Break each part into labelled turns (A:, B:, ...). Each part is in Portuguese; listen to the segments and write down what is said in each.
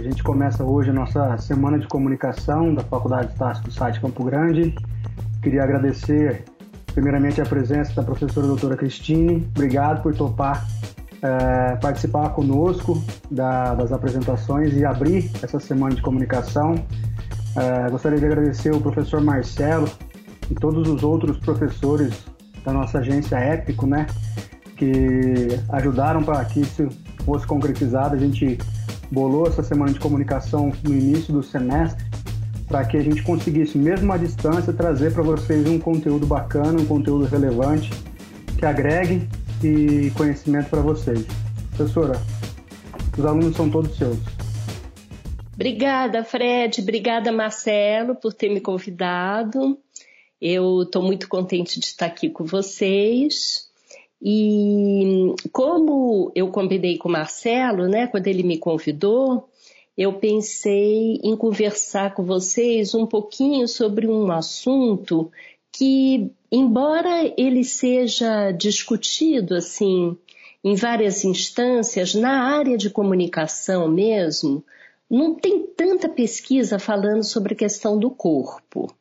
A: A gente começa hoje a nossa semana de comunicação da Faculdade Estácio do site Campo Grande. Queria agradecer primeiramente a presença da professora doutora Cristine. Obrigado por topar é, participar conosco da, das apresentações e abrir essa semana de comunicação. É, gostaria de agradecer o professor Marcelo e todos os outros professores da nossa agência Épico, né, que ajudaram para que isso fosse concretizado. A gente bolou essa semana de comunicação no início do semestre para que a gente conseguisse, mesmo à distância, trazer para vocês um conteúdo bacana, um conteúdo relevante, que agregue e conhecimento para vocês. Professora, os alunos são todos seus.
B: Obrigada, Fred. Obrigada, Marcelo, por ter me convidado. Eu estou muito contente de estar aqui com vocês. E como eu combinei com o Marcelo, né, quando ele me convidou, eu pensei em conversar com vocês um pouquinho sobre um assunto que, embora ele seja discutido assim em várias instâncias, na área de comunicação mesmo, não tem tanta pesquisa falando sobre a questão do corpo.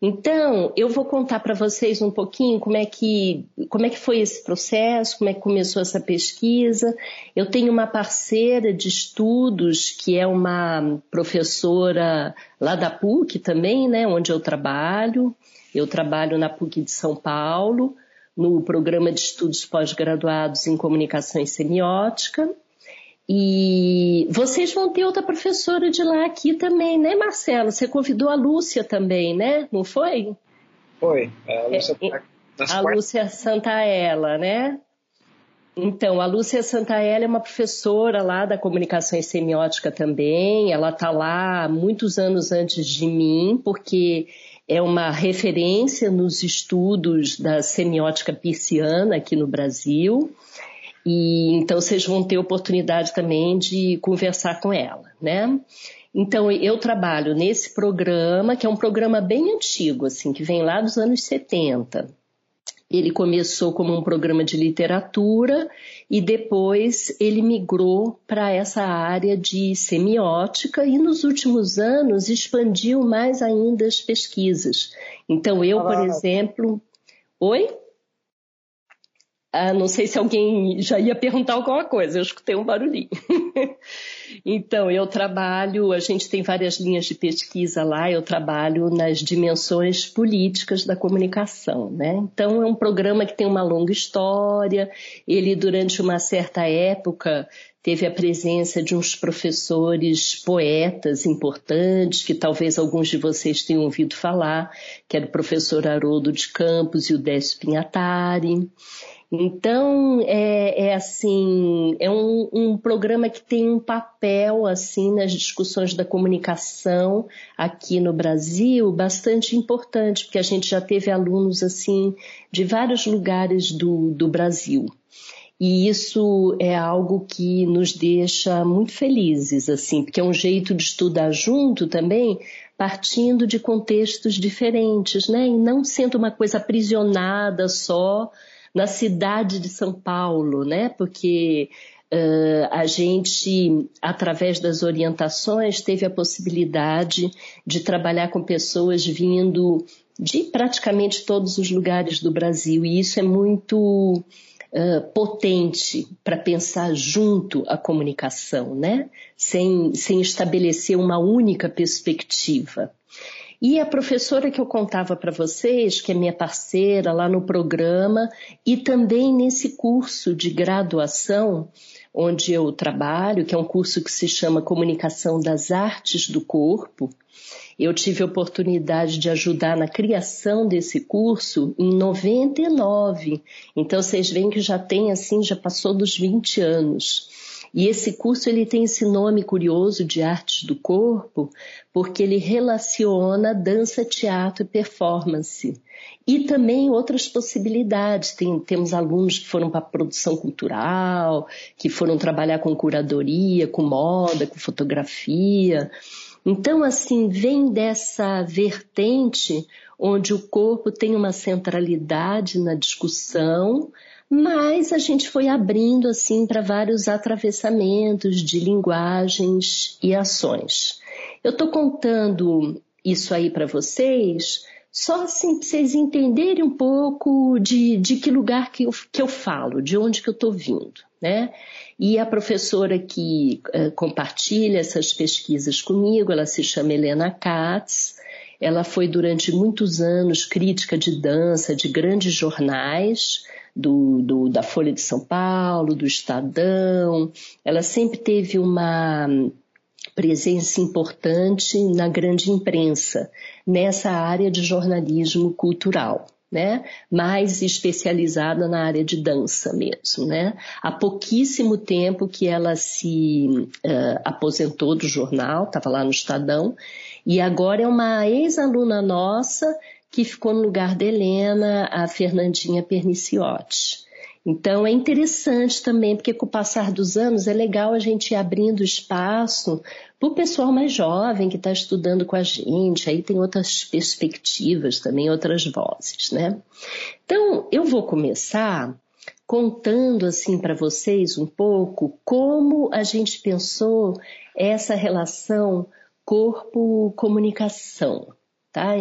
B: Então, eu vou contar para vocês um pouquinho como é que como é que foi esse processo, como é que começou essa pesquisa. Eu tenho uma parceira de estudos que é uma professora lá da PUC também, né, onde eu trabalho. Eu trabalho na PUC de São Paulo, no programa de estudos pós-graduados em comunicação e semiótica. E vocês vão ter outra professora de lá aqui também, né, Marcelo? Você convidou a Lúcia também, né? Não foi?
C: Foi. A Lúcia,
B: é, a Lúcia Santaella, né? Então, a Lúcia Santaella é uma professora lá da comunicação e semiótica também. Ela está lá muitos anos antes de mim, porque é uma referência nos estudos da semiótica pisciana aqui no Brasil. E então vocês vão ter oportunidade também de conversar com ela, né? Então eu trabalho nesse programa, que é um programa bem antigo, assim, que vem lá dos anos 70. Ele começou como um programa de literatura e depois ele migrou para essa área de semiótica e nos últimos anos expandiu mais ainda as pesquisas. Então eu, por exemplo, oi? Ah, não sei se alguém já ia perguntar alguma coisa, eu escutei um barulhinho. então, eu trabalho, a gente tem várias linhas de pesquisa lá, eu trabalho nas dimensões políticas da comunicação, né? Então, é um programa que tem uma longa história, ele, durante uma certa época, teve a presença de uns professores poetas importantes, que talvez alguns de vocês tenham ouvido falar, que era o professor Haroldo de Campos e o Décio Pinhatari. Então, é, é assim, é um, um, programa que tem um papel, assim, nas discussões da comunicação aqui no Brasil bastante importante, porque a gente já teve alunos, assim, de vários lugares do, do Brasil. E isso é algo que nos deixa muito felizes, assim, porque é um jeito de estudar junto também, partindo de contextos diferentes, né? E não sendo uma coisa aprisionada só na cidade de São Paulo, né? Porque uh, a gente, através das orientações, teve a possibilidade de trabalhar com pessoas vindo de praticamente todos os lugares do Brasil, e isso é muito Uh, potente para pensar junto a comunicação, né? Sem, sem estabelecer uma única perspectiva. E a professora que eu contava para vocês, que é minha parceira lá no programa e também nesse curso de graduação onde eu trabalho, que é um curso que se chama Comunicação das Artes do Corpo, eu tive a oportunidade de ajudar na criação desse curso em 99. Então vocês veem que já tem assim, já passou dos 20 anos. E esse curso ele tem esse nome curioso de artes do corpo, porque ele relaciona dança, teatro e performance. E também outras possibilidades. Tem, temos alunos que foram para produção cultural, que foram trabalhar com curadoria, com moda, com fotografia. Então, assim, vem dessa vertente onde o corpo tem uma centralidade na discussão, mas a gente foi abrindo assim para vários atravessamentos de linguagens e ações. Eu estou contando isso aí para vocês só assim para vocês entenderem um pouco de, de que lugar que eu, que eu falo, de onde que eu estou vindo, né? E a professora que uh, compartilha essas pesquisas comigo, ela se chama Helena Katz, ela foi durante muitos anos crítica de dança de grandes jornais, do, do, da Folha de São Paulo, do Estadão. Ela sempre teve uma presença importante na grande imprensa, nessa área de jornalismo cultural. Né? mais especializada na área de dança mesmo. Né? Há pouquíssimo tempo que ela se uh, aposentou do jornal, estava lá no Estadão, e agora é uma ex-aluna nossa que ficou no lugar da Helena, a Fernandinha Perniciotti. Então é interessante também, porque com o passar dos anos é legal a gente ir abrindo espaço para o pessoal mais jovem que está estudando com a gente, aí tem outras perspectivas também, outras vozes, né? Então eu vou começar contando assim para vocês um pouco como a gente pensou essa relação corpo-comunicação. Tá?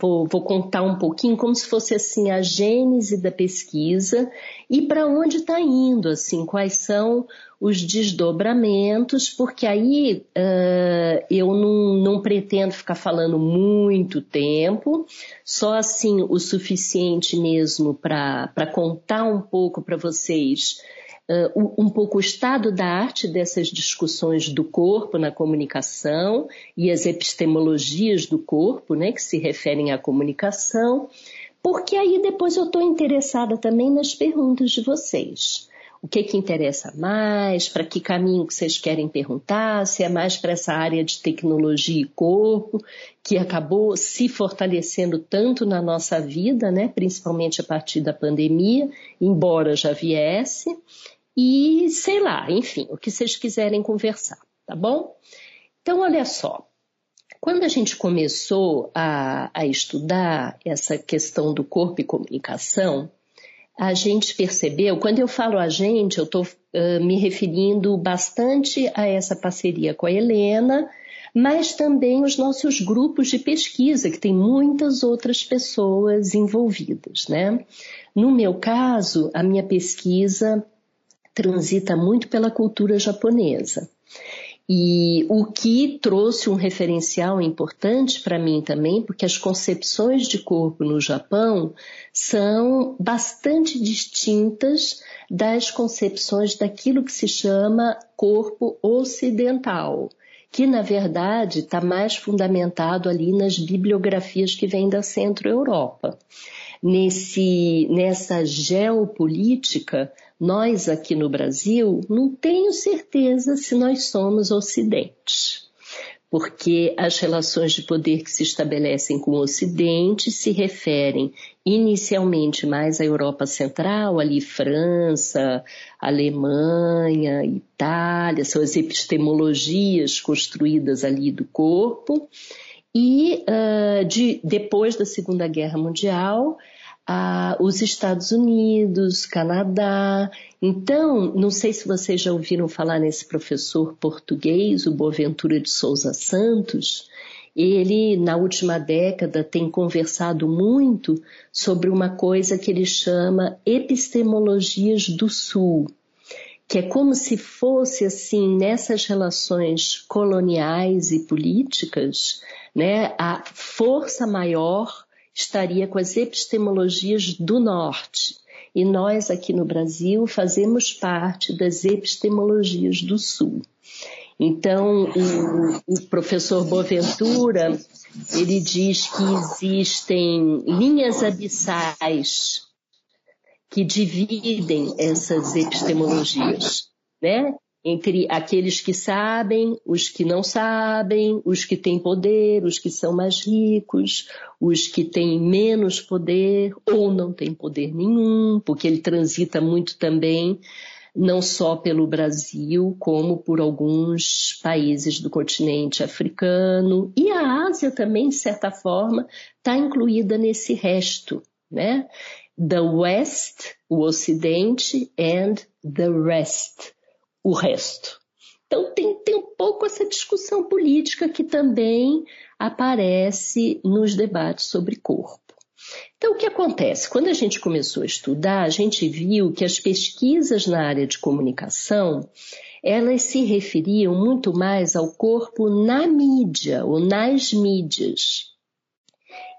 B: Vou, vou, contar um pouquinho como se fosse assim a gênese da pesquisa e para onde está indo, assim, quais são os desdobramentos, porque aí uh, eu não, não pretendo ficar falando muito tempo, só assim o suficiente mesmo para contar um pouco para vocês uh, um pouco o estado da arte dessas discussões do corpo na comunicação e as epistemologias do corpo, né, que se referem à comunicação, porque aí depois eu estou interessada também nas perguntas de vocês. O que que interessa mais? Para que caminho que vocês querem perguntar? Se é mais para essa área de tecnologia e corpo, que acabou se fortalecendo tanto na nossa vida, né? principalmente a partir da pandemia, embora já viesse, e sei lá, enfim, o que vocês quiserem conversar, tá bom? Então, olha só, quando a gente começou a, a estudar essa questão do corpo e comunicação, a gente percebeu, quando eu falo a gente, eu estou uh, me referindo bastante a essa parceria com a Helena, mas também os nossos grupos de pesquisa, que tem muitas outras pessoas envolvidas, né? No meu caso, a minha pesquisa transita muito pela cultura japonesa. E o que trouxe um referencial importante para mim também, porque as concepções de corpo no Japão são bastante distintas das concepções daquilo que se chama corpo ocidental, que na verdade está mais fundamentado ali nas bibliografias que vêm da Centro-Europa. Nesse, nessa geopolítica nós aqui no Brasil, não tenho certeza se nós somos Ocidente. Porque as relações de poder que se estabelecem com o Ocidente se referem inicialmente mais à Europa Central, ali França, Alemanha, Itália, são as epistemologias construídas ali do corpo. E uh, de, depois da Segunda Guerra Mundial, os Estados Unidos, Canadá. Então, não sei se vocês já ouviram falar nesse professor português, o Boaventura de Souza Santos. Ele, na última década, tem conversado muito sobre uma coisa que ele chama epistemologias do Sul, que é como se fosse assim nessas relações coloniais e políticas, né, a força maior estaria com as epistemologias do Norte. E nós aqui no Brasil fazemos parte das epistemologias do Sul. Então, o, o professor Boaventura, ele diz que existem linhas abissais que dividem essas epistemologias, né? Entre aqueles que sabem, os que não sabem, os que têm poder, os que são mais ricos, os que têm menos poder ou não têm poder nenhum, porque ele transita muito também não só pelo Brasil, como por alguns países do continente africano. E a Ásia também, de certa forma, está incluída nesse resto, né? The West o Ocidente and the rest, o resto. Então tem, tem um pouco essa discussão política que também aparece nos debates sobre corpo. Então, o que acontece? Quando a gente começou a estudar, a gente viu que as pesquisas na área de comunicação, elas se referiam muito mais ao corpo na mídia ou nas mídias.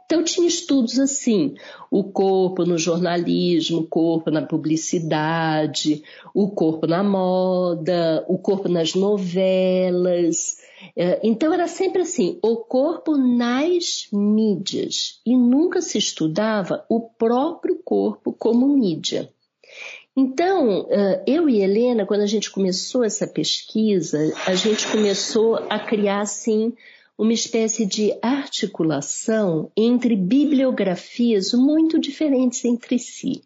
B: Então, tinha estudos assim: o corpo no jornalismo, o corpo na publicidade, o corpo na moda, o corpo nas novelas. É, então, era sempre assim: o corpo nas mídias. E nunca se estudava o próprio corpo como mídia. Então, é, eu e Helena, quando a gente começou essa pesquisa, a gente começou a criar assim uma espécie de articulação entre bibliografias muito diferentes entre si.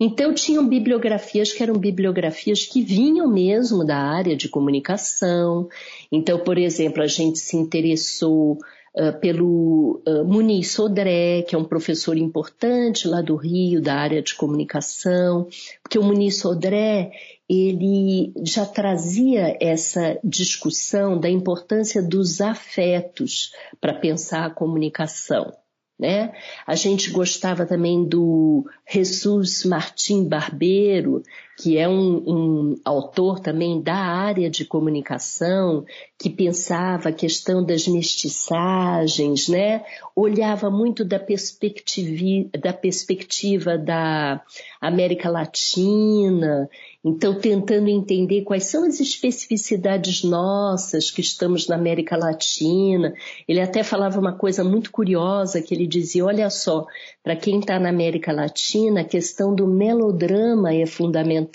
B: Então, tinham bibliografias que eram bibliografias que vinham mesmo da área de comunicação. Então, por exemplo, a gente se interessou uh, pelo uh, Muniz Sodré, que é um professor importante lá do Rio, da área de comunicação, porque o Muniz Sodré ele já trazia essa discussão da importância dos afetos para pensar a comunicação. Né? A gente gostava também do Jesus Martim Barbeiro, que é um, um, autor também da área de comunicação, que pensava a questão das mestiçagens, né? olhava muito da perspectiva, da perspectiva da América Latina, então, tentando entender quais são as especificidades nossas que estamos na América Latina. Ele até falava uma coisa muito curiosa, que ele dizia, olha só, para quem está na América Latina, a questão do melodrama é fundamental.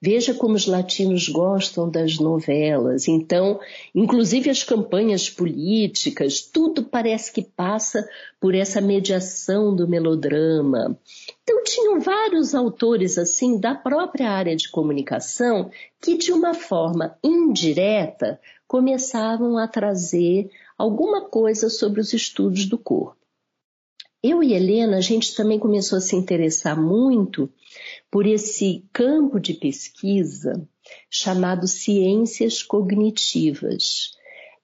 B: Veja como os latinos gostam das novelas. Então, inclusive as campanhas políticas, tudo parece que passa por essa mediação do melodrama. Então, tinham vários autores, assim, da própria área de comunicação que, de uma forma indireta, começavam a trazer alguma coisa sobre os estudos do corpo. Eu e Helena, a gente também começou a se interessar muito por esse campo de pesquisa chamado ciências cognitivas.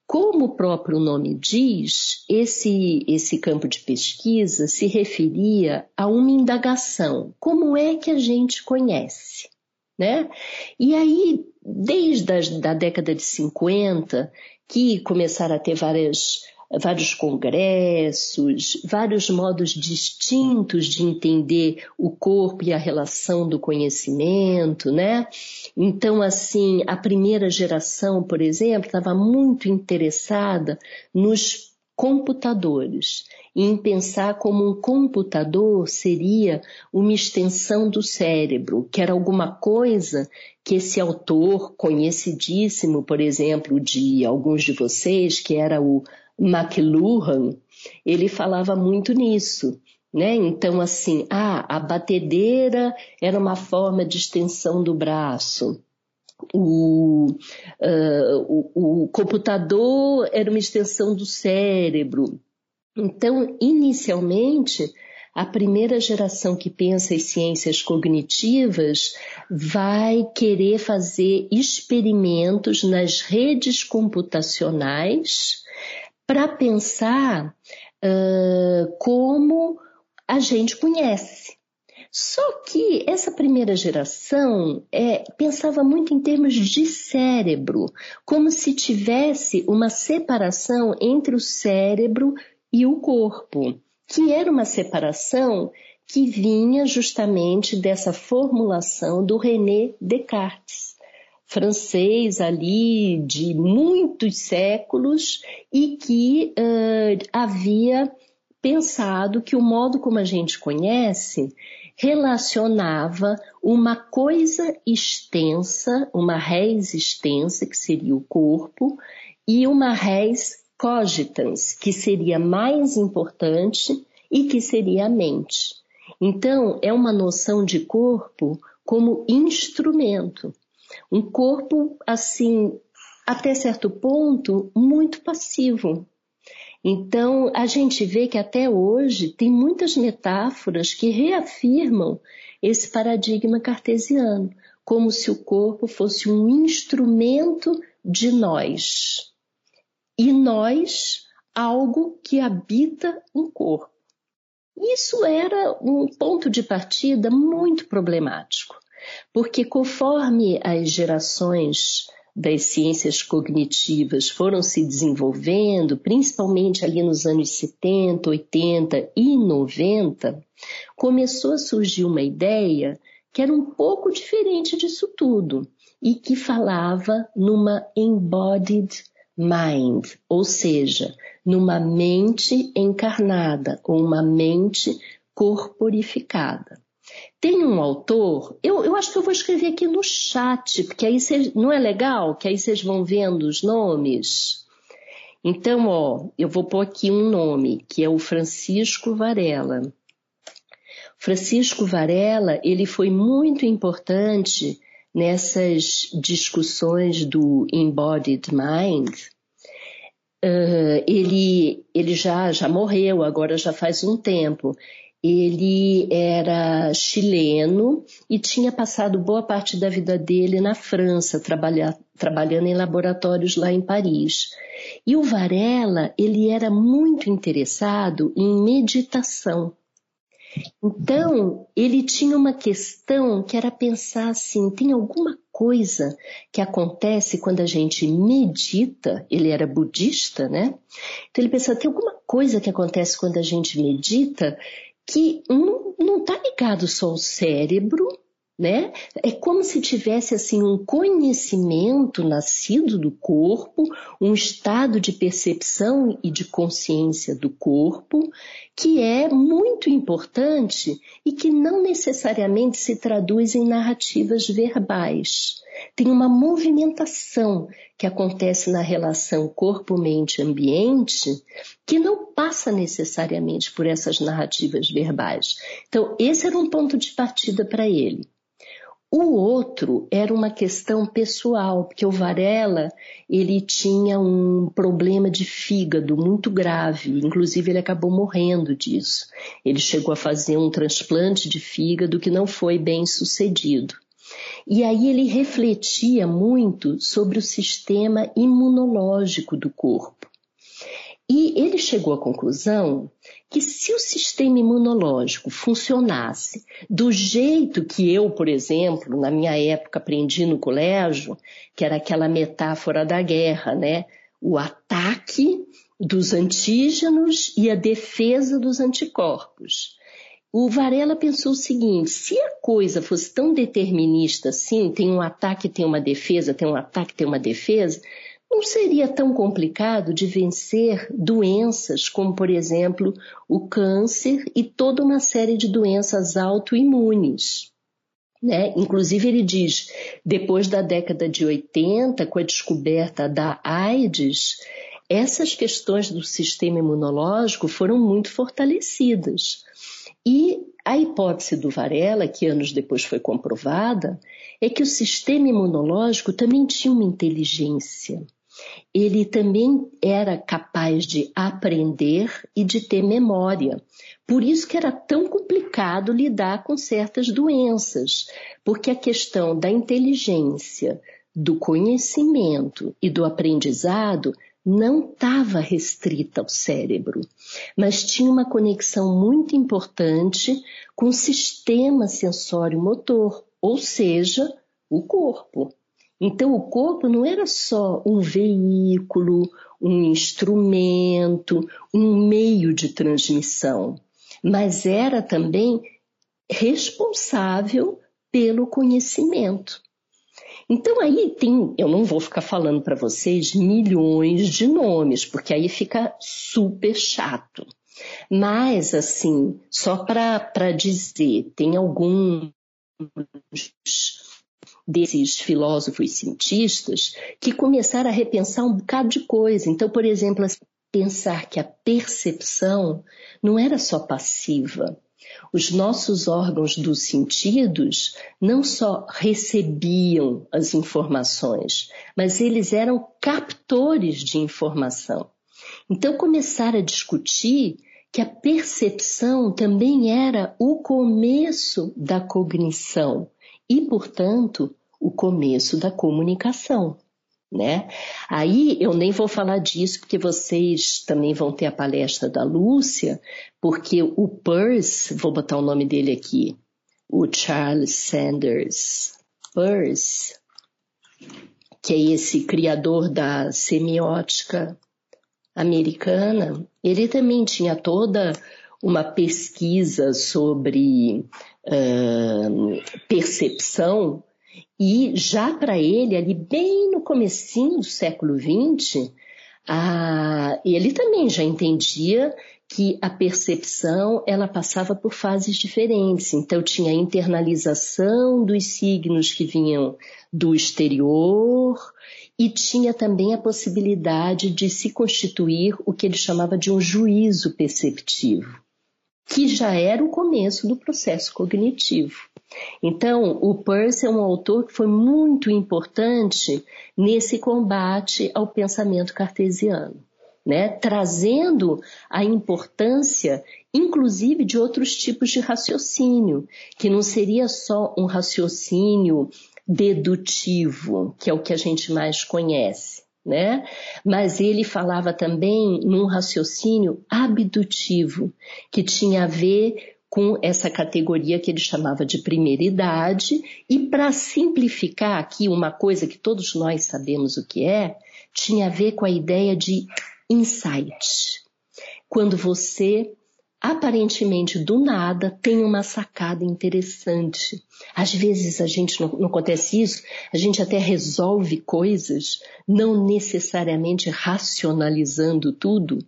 B: Como o próprio nome diz, esse, esse campo de pesquisa se referia a uma indagação: como é que a gente conhece? Né? E aí, desde a da década de 50, que começaram a ter várias vários congressos, vários modos distintos de entender o corpo e a relação do conhecimento, né? Então, assim, a primeira geração, por exemplo, estava muito interessada nos computadores em pensar como um computador seria uma extensão do cérebro, que era alguma coisa que esse autor conhecidíssimo, por exemplo, de alguns de vocês, que era o McLuhan, ele falava muito nisso. Né? Então, assim, ah, a batedeira era uma forma de extensão do braço. O, uh, o, o computador era uma extensão do cérebro. Então, inicialmente, a primeira geração que pensa em ciências cognitivas vai querer fazer experimentos nas redes computacionais para pensar uh, como a gente conhece. Só que essa primeira geração é, pensava muito em termos de cérebro, como se tivesse uma separação entre o cérebro e o corpo, que era uma separação que vinha justamente dessa formulação do René Descartes francês ali de muitos séculos e que uh, havia pensado que o modo como a gente conhece relacionava uma coisa extensa, uma res extensa, que seria o corpo, e uma res cogitans, que seria mais importante e que seria a mente. Então, é uma noção de corpo como instrumento. Um corpo, assim, até certo ponto, muito passivo. Então, a gente vê que até hoje tem muitas metáforas que reafirmam esse paradigma cartesiano, como se o corpo fosse um instrumento de nós. E nós, algo que habita um corpo. Isso era um ponto de partida muito problemático, porque conforme as gerações das ciências cognitivas foram se desenvolvendo, principalmente ali nos anos 70, 80 e 90, começou a surgir uma ideia que era um pouco diferente disso tudo e que falava numa embodied mind, ou seja, numa mente encarnada ou uma mente corporificada. Tem um autor, eu, eu acho que eu vou escrever aqui no chat, porque aí cês, não é legal? Que aí vocês vão vendo os nomes. Então, ó, eu vou pôr aqui um nome, que é o Francisco Varela. Francisco Varela, ele foi muito importante nessas discussões do embodied mind. Uh, ele, ele já, já morreu, agora já faz um tempo. Ele era chileno e tinha passado boa parte da vida dele na França, trabalha, trabalhando em laboratórios lá em Paris. E o Varela, ele era muito interessado em meditação. Então, ele tinha uma questão que era pensar assim: tem alguma coisa que acontece quando a gente medita? Ele era budista, né? Então, ele pensava: tem alguma coisa que acontece quando a gente medita que não está ligado só ao cérebro, né? É como se tivesse assim um conhecimento nascido do corpo, um estado de percepção e de consciência do corpo, que é muito importante e que não necessariamente se traduz em narrativas verbais. Tem uma movimentação que acontece na relação corpo-mente-ambiente que não passa necessariamente por essas narrativas verbais. Então, esse era um ponto de partida para ele. O outro era uma questão pessoal, porque o Varela, ele tinha um problema de fígado muito grave, inclusive ele acabou morrendo disso. Ele chegou a fazer um transplante de fígado que não foi bem sucedido. E aí ele refletia muito sobre o sistema imunológico do corpo. E ele chegou à conclusão que se o sistema imunológico funcionasse do jeito que eu, por exemplo, na minha época aprendi no colégio, que era aquela metáfora da guerra, né? O ataque dos antígenos e a defesa dos anticorpos. O Varela pensou o seguinte: se a coisa fosse tão determinista assim, tem um ataque, tem uma defesa, tem um ataque, tem uma defesa, não seria tão complicado de vencer doenças como, por exemplo, o câncer e toda uma série de doenças autoimunes. Né? Inclusive, ele diz: depois da década de 80, com a descoberta da AIDS, essas questões do sistema imunológico foram muito fortalecidas. E a hipótese do Varela, que anos depois foi comprovada, é que o sistema imunológico também tinha uma inteligência ele também era capaz de aprender e de ter memória. Por isso que era tão complicado lidar com certas doenças, porque a questão da inteligência, do conhecimento e do aprendizado não estava restrita ao cérebro, mas tinha uma conexão muito importante com o sistema sensório-motor, ou seja, o corpo. Então, o corpo não era só um veículo, um instrumento, um meio de transmissão, mas era também responsável pelo conhecimento. Então aí tem, eu não vou ficar falando para vocês milhões de nomes, porque aí fica super chato. Mas assim, só para dizer, tem alguns desses filósofos cientistas que começaram a repensar um bocado de coisa. Então, por exemplo, pensar que a percepção não era só passiva. Os nossos órgãos dos sentidos não só recebiam as informações, mas eles eram captores de informação. Então começaram a discutir que a percepção também era o começo da cognição e, portanto, o começo da comunicação. Né? Aí eu nem vou falar disso porque vocês também vão ter a palestra da Lúcia, porque o Peirce, vou botar o nome dele aqui, o Charles Sanders Peirce, que é esse criador da semiótica americana, ele também tinha toda uma pesquisa sobre uh, percepção e já para ele, ali bem no comecinho do século XX, ele também já entendia que a percepção ela passava por fases diferentes. Então tinha a internalização dos signos que vinham do exterior e tinha também a possibilidade de se constituir o que ele chamava de um juízo perceptivo, que já era o começo do processo cognitivo. Então, o Peirce é um autor que foi muito importante nesse combate ao pensamento cartesiano, né? trazendo a importância, inclusive, de outros tipos de raciocínio, que não seria só um raciocínio dedutivo, que é o que a gente mais conhece. Né? Mas ele falava também num raciocínio abdutivo, que tinha a ver com essa categoria que ele chamava de primeira idade, e para simplificar aqui uma coisa que todos nós sabemos o que é, tinha a ver com a ideia de insight. Quando você aparentemente do nada tem uma sacada interessante. Às vezes a gente não, não, acontece isso, a gente até resolve coisas, não necessariamente racionalizando tudo,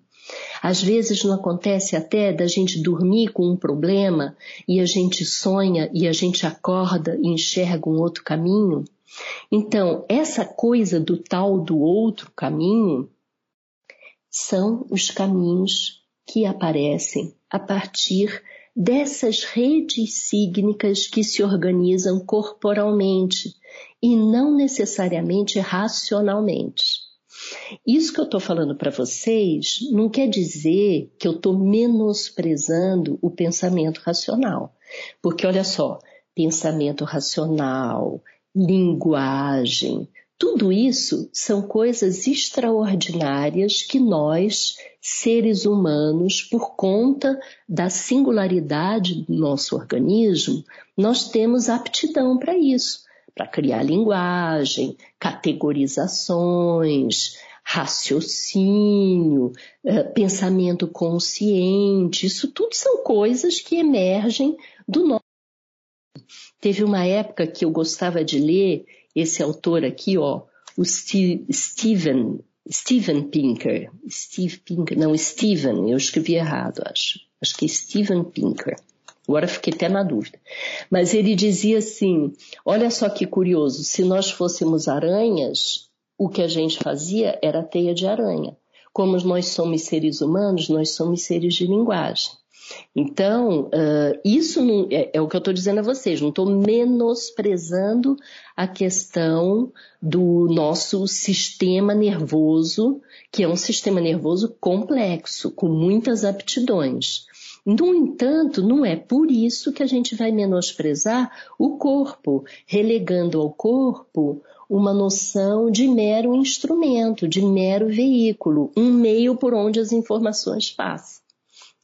B: às vezes não acontece até da gente dormir com um problema e a gente sonha e a gente acorda e enxerga um outro caminho. Então, essa coisa do tal do outro caminho são os caminhos que aparecem a partir dessas redes sígnicas que se organizam corporalmente e não necessariamente racionalmente. Isso que eu estou falando para vocês não quer dizer que eu estou menosprezando o pensamento racional. Porque olha só, pensamento racional, linguagem, tudo isso são coisas extraordinárias que nós, seres humanos, por conta da singularidade do nosso organismo, nós temos aptidão para isso para criar linguagem, categorizações, raciocínio, eh, pensamento consciente, isso tudo são coisas que emergem do nosso. Teve uma época que eu gostava de ler esse autor aqui, ó, o Steve, Steven, Steven Pinker, Steve Pinker, não, Steven, eu escrevi errado, acho. Acho que é Steven Pinker. Agora fiquei até na dúvida. Mas ele dizia assim: olha só que curioso, se nós fôssemos aranhas, o que a gente fazia era teia de aranha. Como nós somos seres humanos, nós somos seres de linguagem. Então, uh, isso não, é, é, o que eu estou dizendo a vocês, não estou menosprezando a questão do nosso sistema nervoso, que é um sistema nervoso complexo, com muitas aptidões. No entanto, não é por isso que a gente vai menosprezar o corpo, relegando ao corpo uma noção de mero instrumento, de mero veículo, um meio por onde as informações passam.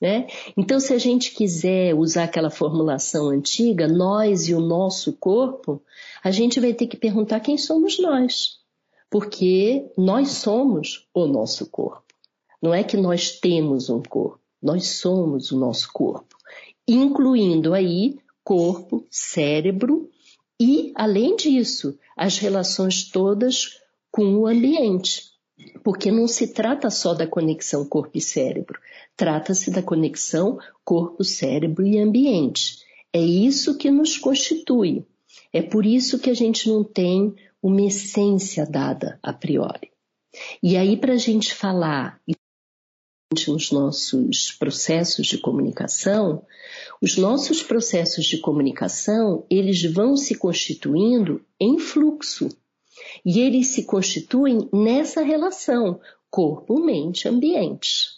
B: Né? Então, se a gente quiser usar aquela formulação antiga, nós e o nosso corpo, a gente vai ter que perguntar quem somos nós, porque nós somos o nosso corpo. Não é que nós temos um corpo. Nós somos o nosso corpo, incluindo aí corpo, cérebro e, além disso, as relações todas com o ambiente. Porque não se trata só da conexão corpo e cérebro, trata-se da conexão corpo, cérebro e ambiente. É isso que nos constitui. É por isso que a gente não tem uma essência dada a priori. E aí, para a gente falar nos nossos processos de comunicação, os nossos processos de comunicação, eles vão se constituindo em fluxo. E eles se constituem nessa relação corpo, mente, ambiente.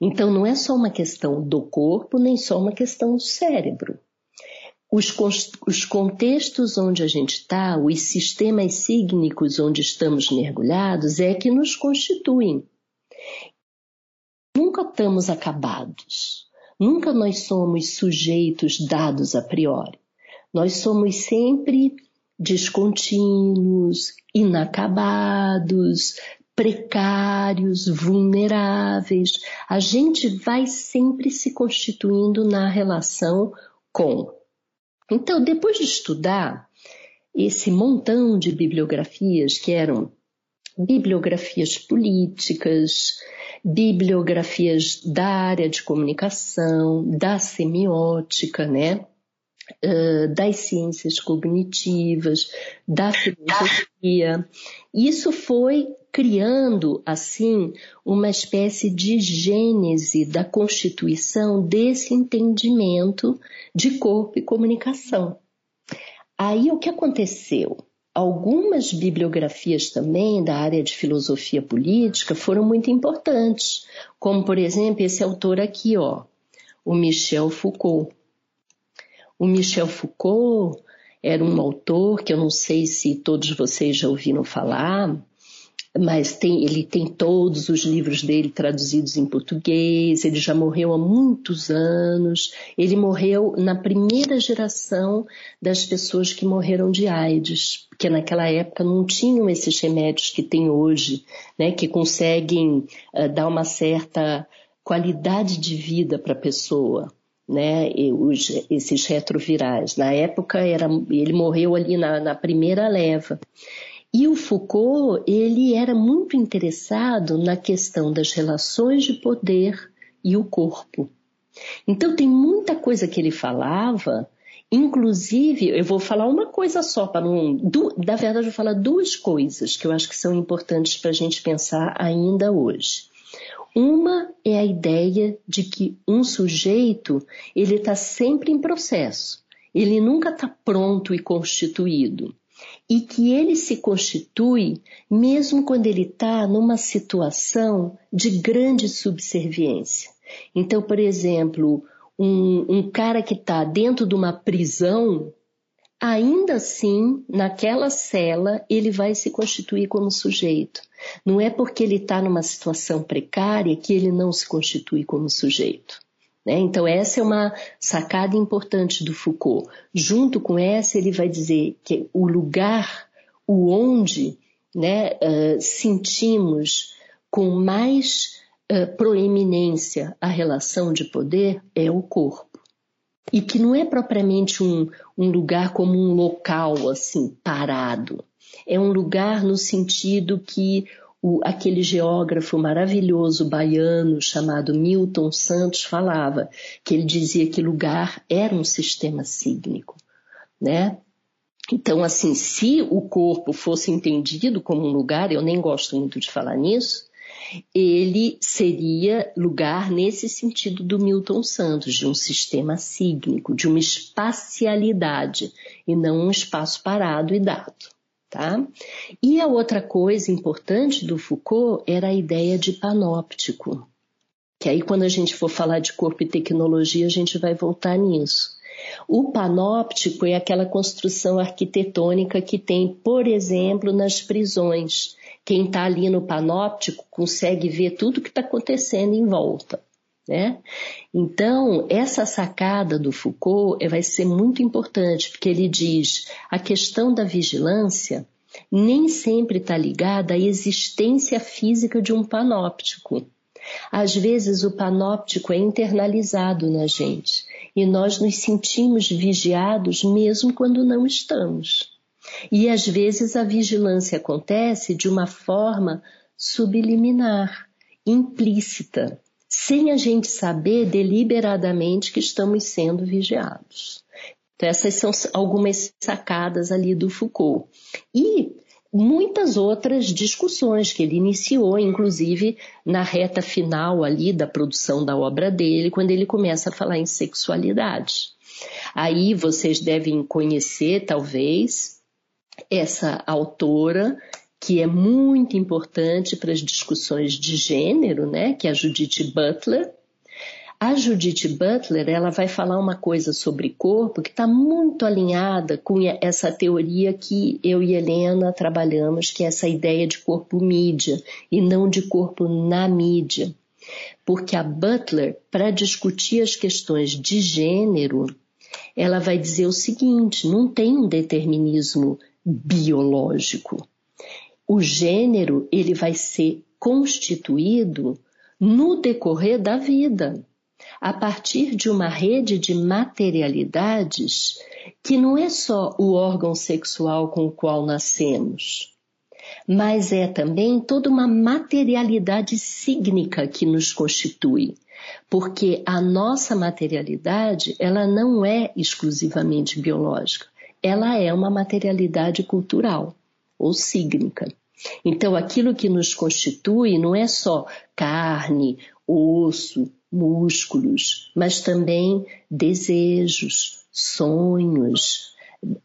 B: Então, não é só uma questão do corpo, nem só uma questão do cérebro. Os, os contextos onde a gente está, os sistemas sígnicos onde estamos mergulhados, é que nos constituem. Nunca estamos acabados. Nunca nós somos sujeitos dados a priori. Nós somos sempre descontínuos, inacabados, precários, vulneráveis. A gente vai sempre se constituindo na relação com. Então, depois de estudar esse montão de bibliografias que eram bibliografias políticas, bibliografias da área de comunicação, da semiótica, né? Uh, das ciências cognitivas, da filosofia. Isso foi criando, assim, uma espécie de gênese da constituição desse entendimento de corpo e comunicação. Aí o que aconteceu? Algumas bibliografias também da área de filosofia política foram muito importantes, como por exemplo esse autor aqui, ó, o Michel Foucault. O Michel Foucault era um autor que eu não sei se todos vocês já ouviram falar, mas tem, ele tem todos os livros dele traduzidos em português, ele já morreu há muitos anos, ele morreu na primeira geração das pessoas que morreram de AIDS, porque naquela época não tinham esses remédios que tem hoje, né, que conseguem uh, dar uma certa qualidade de vida para a pessoa. Né, os, esses retrovirais. Na época era, ele morreu ali na, na primeira leva. E o Foucault, ele era muito interessado na questão das relações de poder e o corpo. Então tem muita coisa que ele falava, inclusive, eu vou falar uma coisa só para não, du, na verdade eu vou falar duas coisas que eu acho que são importantes para a gente pensar ainda hoje. Uma é a ideia de que um sujeito ele está sempre em processo, ele nunca está pronto e constituído e que ele se constitui mesmo quando ele está numa situação de grande subserviência. Então, por exemplo, um, um cara que está dentro de uma prisão, ainda assim, naquela cela, ele vai se constituir como sujeito. Não é porque ele está numa situação precária que ele não se constitui como sujeito. Né? Então, essa é uma sacada importante do Foucault. Junto com essa, ele vai dizer que o lugar, o onde né, uh, sentimos com mais uh, proeminência a relação de poder é o corpo. E que não é propriamente um, um lugar como um local assim parado. É um lugar no sentido que o, aquele geógrafo maravilhoso baiano chamado Milton Santos falava, que ele dizia que lugar era um sistema sígnico, né? Então, assim, se o corpo fosse entendido como um lugar, eu nem gosto muito de falar nisso, ele seria lugar nesse sentido do Milton Santos, de um sistema sígnico, de uma espacialidade, e não um espaço parado e dado. Tá? E a outra coisa importante do Foucault era a ideia de panóptico, que aí quando a gente for falar de corpo e tecnologia, a gente vai voltar nisso. O panóptico é aquela construção arquitetônica que tem, por exemplo, nas prisões. Quem está ali no panóptico consegue ver tudo que está acontecendo em volta. Né? Então, essa sacada do Foucault vai ser muito importante, porque ele diz a questão da vigilância nem sempre está ligada à existência física de um panóptico. Às vezes o panóptico é internalizado na gente e nós nos sentimos vigiados mesmo quando não estamos. E às vezes a vigilância acontece de uma forma subliminar, implícita sem a gente saber deliberadamente que estamos sendo vigiados. Então, essas são algumas sacadas ali do Foucault. E muitas outras discussões que ele iniciou, inclusive na reta final ali da produção da obra dele, quando ele começa a falar em sexualidade. Aí vocês devem conhecer, talvez, essa autora que é muito importante para as discussões de gênero, né? Que é a Judith Butler. A Judith Butler, ela vai falar uma coisa sobre corpo que está muito alinhada com essa teoria que eu e Helena trabalhamos, que é essa ideia de corpo mídia e não de corpo na mídia. Porque a Butler, para discutir as questões de gênero, ela vai dizer o seguinte: não tem um determinismo biológico. O gênero ele vai ser constituído no decorrer da vida, a partir de uma rede de materialidades que não é só o órgão sexual com o qual nascemos, mas é também toda uma materialidade sígnica que nos constitui. Porque a nossa materialidade, ela não é exclusivamente biológica, ela é uma materialidade cultural ou sígnica. Então, aquilo que nos constitui não é só carne, osso, músculos, mas também desejos, sonhos,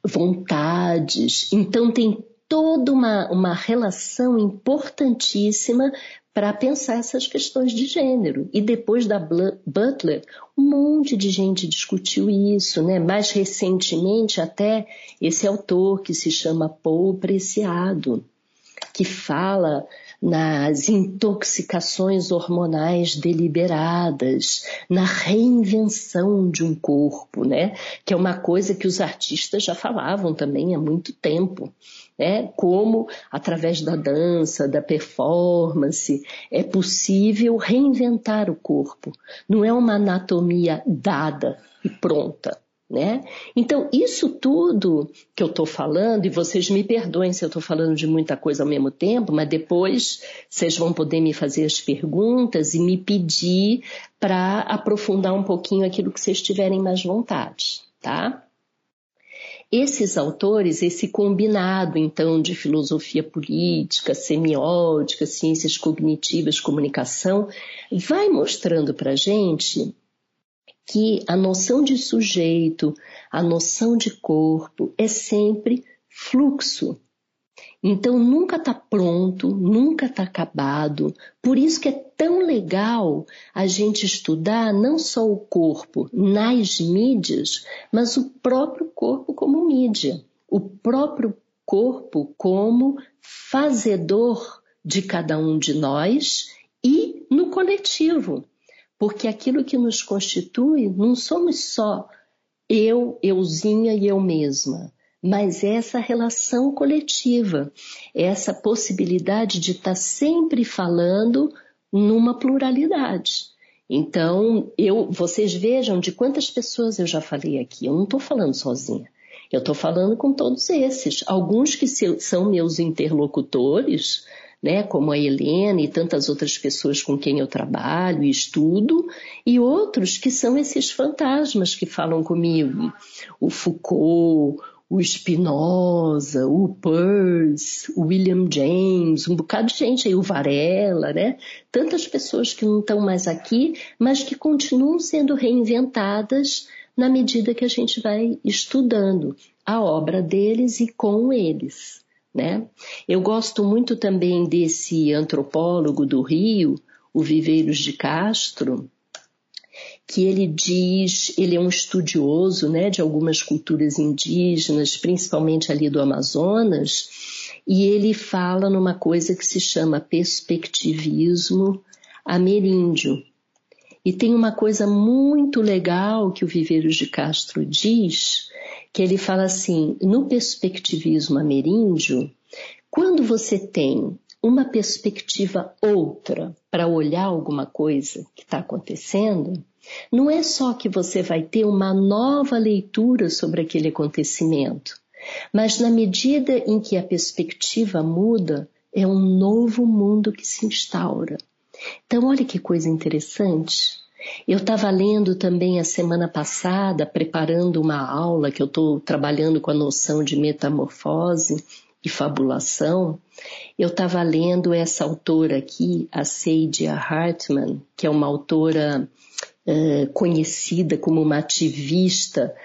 B: vontades. Então, tem toda uma, uma relação importantíssima para pensar essas questões de gênero. E depois da Butler, um monte de gente discutiu isso, né? Mais recentemente, até esse autor que se chama Paul Preciado, que fala nas intoxicações hormonais deliberadas, na reinvenção de um corpo, né? Que é uma coisa que os artistas já falavam também há muito tempo, né? Como através da dança, da performance, é possível reinventar o corpo. Não é uma anatomia dada e pronta. Né? Então, isso tudo que eu estou falando, e vocês me perdoem se eu estou falando de muita coisa ao mesmo tempo, mas depois vocês vão poder me fazer as perguntas e me pedir para aprofundar um pouquinho aquilo que vocês tiverem mais vontade, tá? Esses autores, esse combinado então de filosofia política, semiótica, ciências cognitivas, comunicação, vai mostrando para gente que a noção de sujeito, a noção de corpo é sempre fluxo. Então nunca está pronto, nunca está acabado. Por isso que é tão legal a gente estudar não só o corpo nas mídias, mas o próprio corpo como mídia, o próprio corpo como fazedor de cada um de nós e no coletivo. Porque aquilo que nos constitui não somos só eu, euzinha e eu mesma, mas essa relação coletiva, essa possibilidade de estar sempre falando numa pluralidade. Então, eu, vocês vejam de quantas pessoas eu já falei aqui. Eu não estou falando sozinha. Eu estou falando com todos esses. Alguns que são meus interlocutores, né, como a Helena e tantas outras pessoas com quem eu trabalho e estudo, e outros que são esses fantasmas que falam comigo, o Foucault, o Spinoza, o Peirce, o William James, um bocado de gente aí, o Varela, né? Tantas pessoas que não estão mais aqui, mas que continuam sendo reinventadas na medida que a gente vai estudando a obra deles e com eles. Né? Eu gosto muito também desse antropólogo do Rio, o Viveiros de Castro, que ele diz, ele é um estudioso né, de algumas culturas indígenas, principalmente ali do Amazonas, e ele fala numa coisa que se chama perspectivismo ameríndio. E tem uma coisa muito legal que o Viveiros de Castro diz, que ele fala assim: no perspectivismo ameríndio, quando você tem uma perspectiva outra para olhar alguma coisa que está acontecendo, não é só que você vai ter uma nova leitura sobre aquele acontecimento, mas na medida em que a perspectiva muda, é um novo mundo que se instaura. Então, olha que coisa interessante. Eu estava lendo também a semana passada, preparando uma aula que eu estou trabalhando com a noção de metamorfose e fabulação. Eu estava lendo essa autora aqui, a Seidia Hartman, que é uma autora uh, conhecida como uma ativista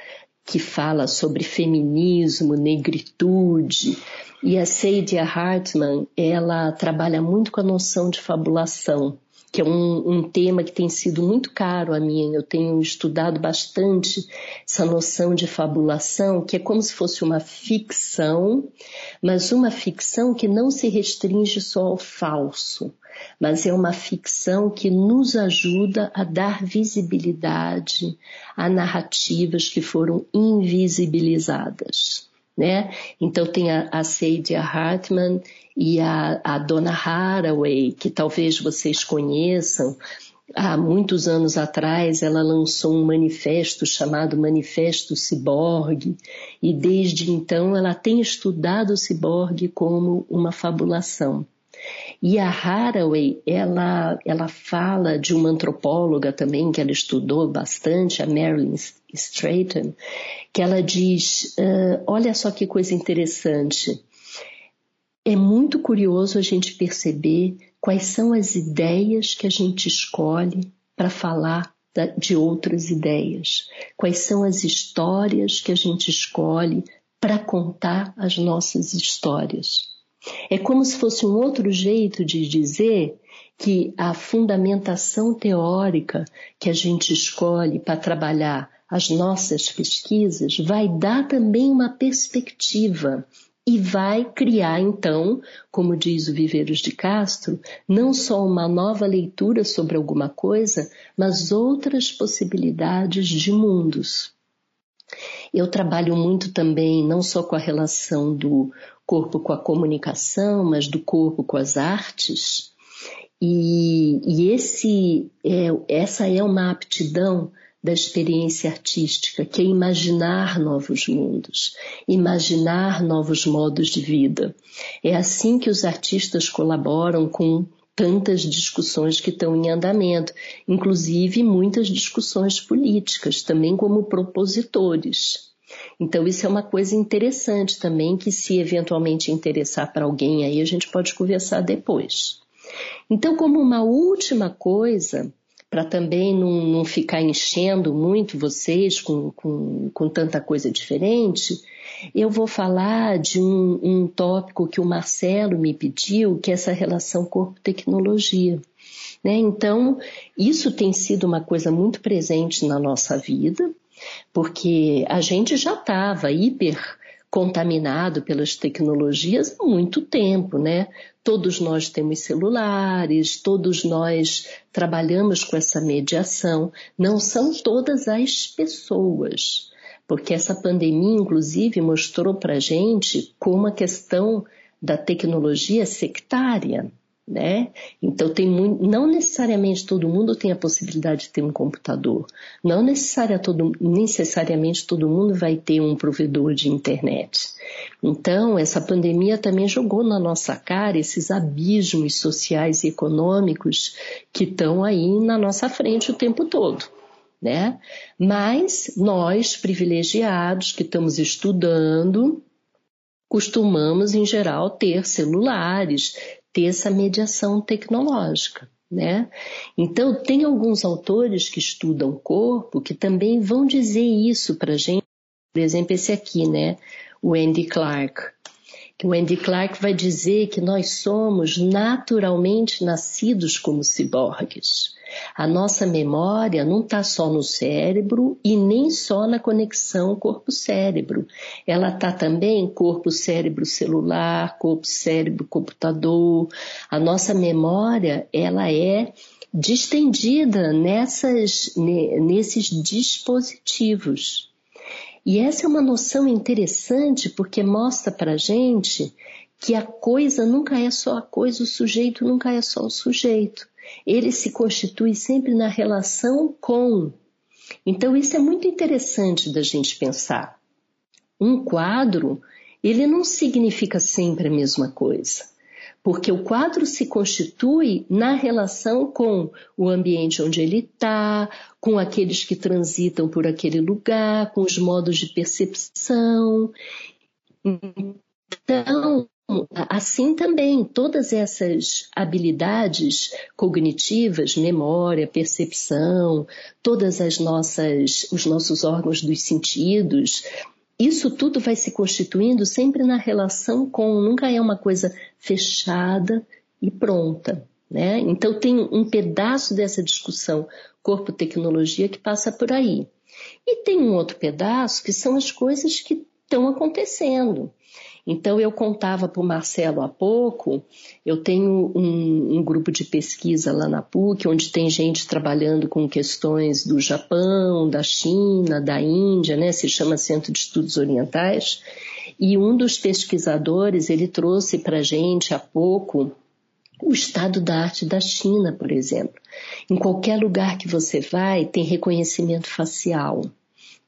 B: que fala sobre feminismo, negritude. E a Saidia Hartman, ela trabalha muito com a noção de fabulação que é um, um, tema que tem sido muito caro a mim. Eu tenho estudado bastante essa noção de fabulação, que é como se fosse uma ficção, mas uma ficção que não se restringe só ao falso, mas é uma ficção que nos ajuda a dar visibilidade a narrativas que foram invisibilizadas. Né? Então tem a, a Saidia Hartman e a, a Haraway, que talvez vocês conheçam, há muitos anos atrás ela lançou um manifesto chamado Manifesto Ciborgue e desde então ela tem estudado o ciborgue como uma fabulação. E a Haraway, ela, ela fala de uma antropóloga também que ela estudou bastante, a Marilyn Strayton, que ela diz, uh, olha só que coisa interessante, é muito curioso a gente perceber quais são as ideias que a gente escolhe para falar de outras ideias, quais são as histórias que a gente escolhe para contar as nossas histórias. É como se fosse um outro jeito de dizer que a fundamentação teórica que a gente escolhe para trabalhar as nossas pesquisas vai dar também uma perspectiva e vai criar, então, como diz o Viveiros de Castro, não só uma nova leitura sobre alguma coisa, mas outras possibilidades de mundos. Eu trabalho muito também, não só com a relação do corpo com a comunicação, mas do corpo com as artes. E, e esse é, essa é uma aptidão da experiência artística, que é imaginar novos mundos, imaginar novos modos de vida. É assim que os artistas colaboram com tantas discussões que estão em andamento, inclusive muitas discussões políticas, também como propositores. Então, isso é uma coisa interessante também, que se eventualmente interessar para alguém aí, a gente pode conversar depois. Então, como uma última coisa, para também não, não, ficar enchendo muito vocês com, com, com, tanta coisa diferente, eu vou falar de um, um tópico que o Marcelo me pediu, que é essa relação corpo-tecnologia. Né? Então, isso tem sido uma coisa muito presente na nossa vida, porque a gente já estava hiper contaminado pelas tecnologias há muito tempo, né? Todos nós temos celulares, todos nós trabalhamos com essa mediação. Não são todas as pessoas, porque essa pandemia, inclusive, mostrou para gente como a questão da tecnologia sectária né? Então tem muito, não necessariamente todo mundo tem a possibilidade de ter um computador, não necessaria todo, necessariamente todo mundo vai ter um provedor de internet. Então essa pandemia também jogou na nossa cara esses abismos sociais e econômicos que estão aí na nossa frente o tempo todo. Né? Mas nós, privilegiados, que estamos estudando, costumamos, em geral, ter celulares, ter essa mediação tecnológica. Né? Então, tem alguns autores que estudam o corpo que também vão dizer isso para a gente. Por exemplo, esse aqui, né? o Andy Clark. O Andy Clark vai dizer que nós somos naturalmente nascidos como ciborgues. A nossa memória não está só no cérebro e nem só na conexão corpo-cérebro. Ela está também corpo-cérebro celular, corpo-cérebro computador. A nossa memória, ela é distendida nessas, nesses dispositivos. E essa é uma noção interessante porque mostra para gente que a coisa nunca é só a coisa, o sujeito nunca é só o sujeito ele se constitui sempre na relação com. Então, isso é muito interessante da gente pensar. Um quadro, ele não significa sempre a mesma coisa, porque o quadro se constitui na relação com o ambiente onde ele está, com aqueles que transitam por aquele lugar, com os modos de percepção. Então, assim também, todas essas habilidades cognitivas, memória, percepção, todas as nossas, os nossos órgãos dos sentidos, isso tudo vai se constituindo sempre na relação com, nunca é uma coisa fechada e pronta. Né? Então tem um pedaço dessa discussão corpo-tecnologia que passa por aí. E tem um outro pedaço que são as coisas que estão acontecendo. Então, eu contava para o Marcelo há pouco, eu tenho um, um, grupo de pesquisa lá na PUC, onde tem gente trabalhando com questões do Japão, da China, da Índia, né? se chama Centro de Estudos Orientais, e um dos pesquisadores, ele trouxe para a gente há pouco o estado da arte da China, por exemplo. Em qualquer lugar que você vai, tem reconhecimento facial.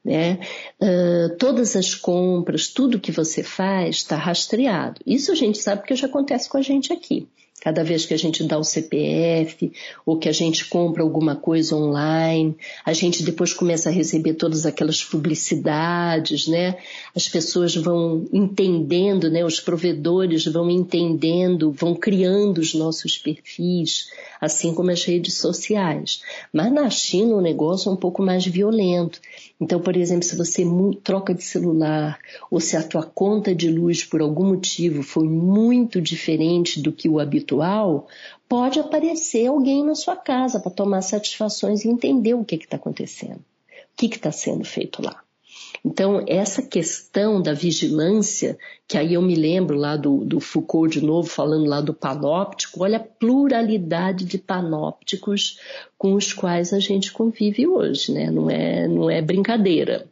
B: Né? Uh, todas as compras, tudo que você faz está rastreado. Isso a gente sabe que já acontece com a gente aqui. Cada vez que a gente dá o CPF ou que a gente compra alguma coisa online, a gente depois começa a receber todas aquelas publicidades, né? As pessoas vão entendendo, né? Os provedores vão entendendo, vão criando os nossos perfis, assim como as redes sociais. Mas na China o negócio é um pouco mais violento. Então, por exemplo, se você troca de celular ou se a tua conta de luz por algum motivo foi muito diferente do que o habitual, pode aparecer alguém na sua casa para tomar satisfações e entender o que está acontecendo, o que está sendo feito lá. Então, essa questão da vigilância, que aí eu me lembro lá do, do Foucault de novo, falando lá do panóptico, olha a pluralidade de panópticos com os quais a gente convive hoje, né? Não é, não é brincadeira.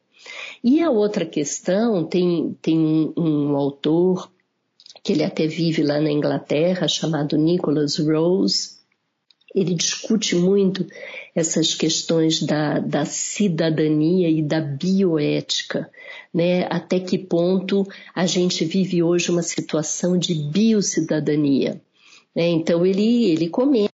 B: E a outra questão, tem, tem um, um autor que ele até vive lá na Inglaterra, chamado Nicholas Rose, ele discute muito essas questões da, da cidadania e da bioética, né? Até que ponto a gente vive hoje uma situação de biocidadania. Né? Então ele, ele comenta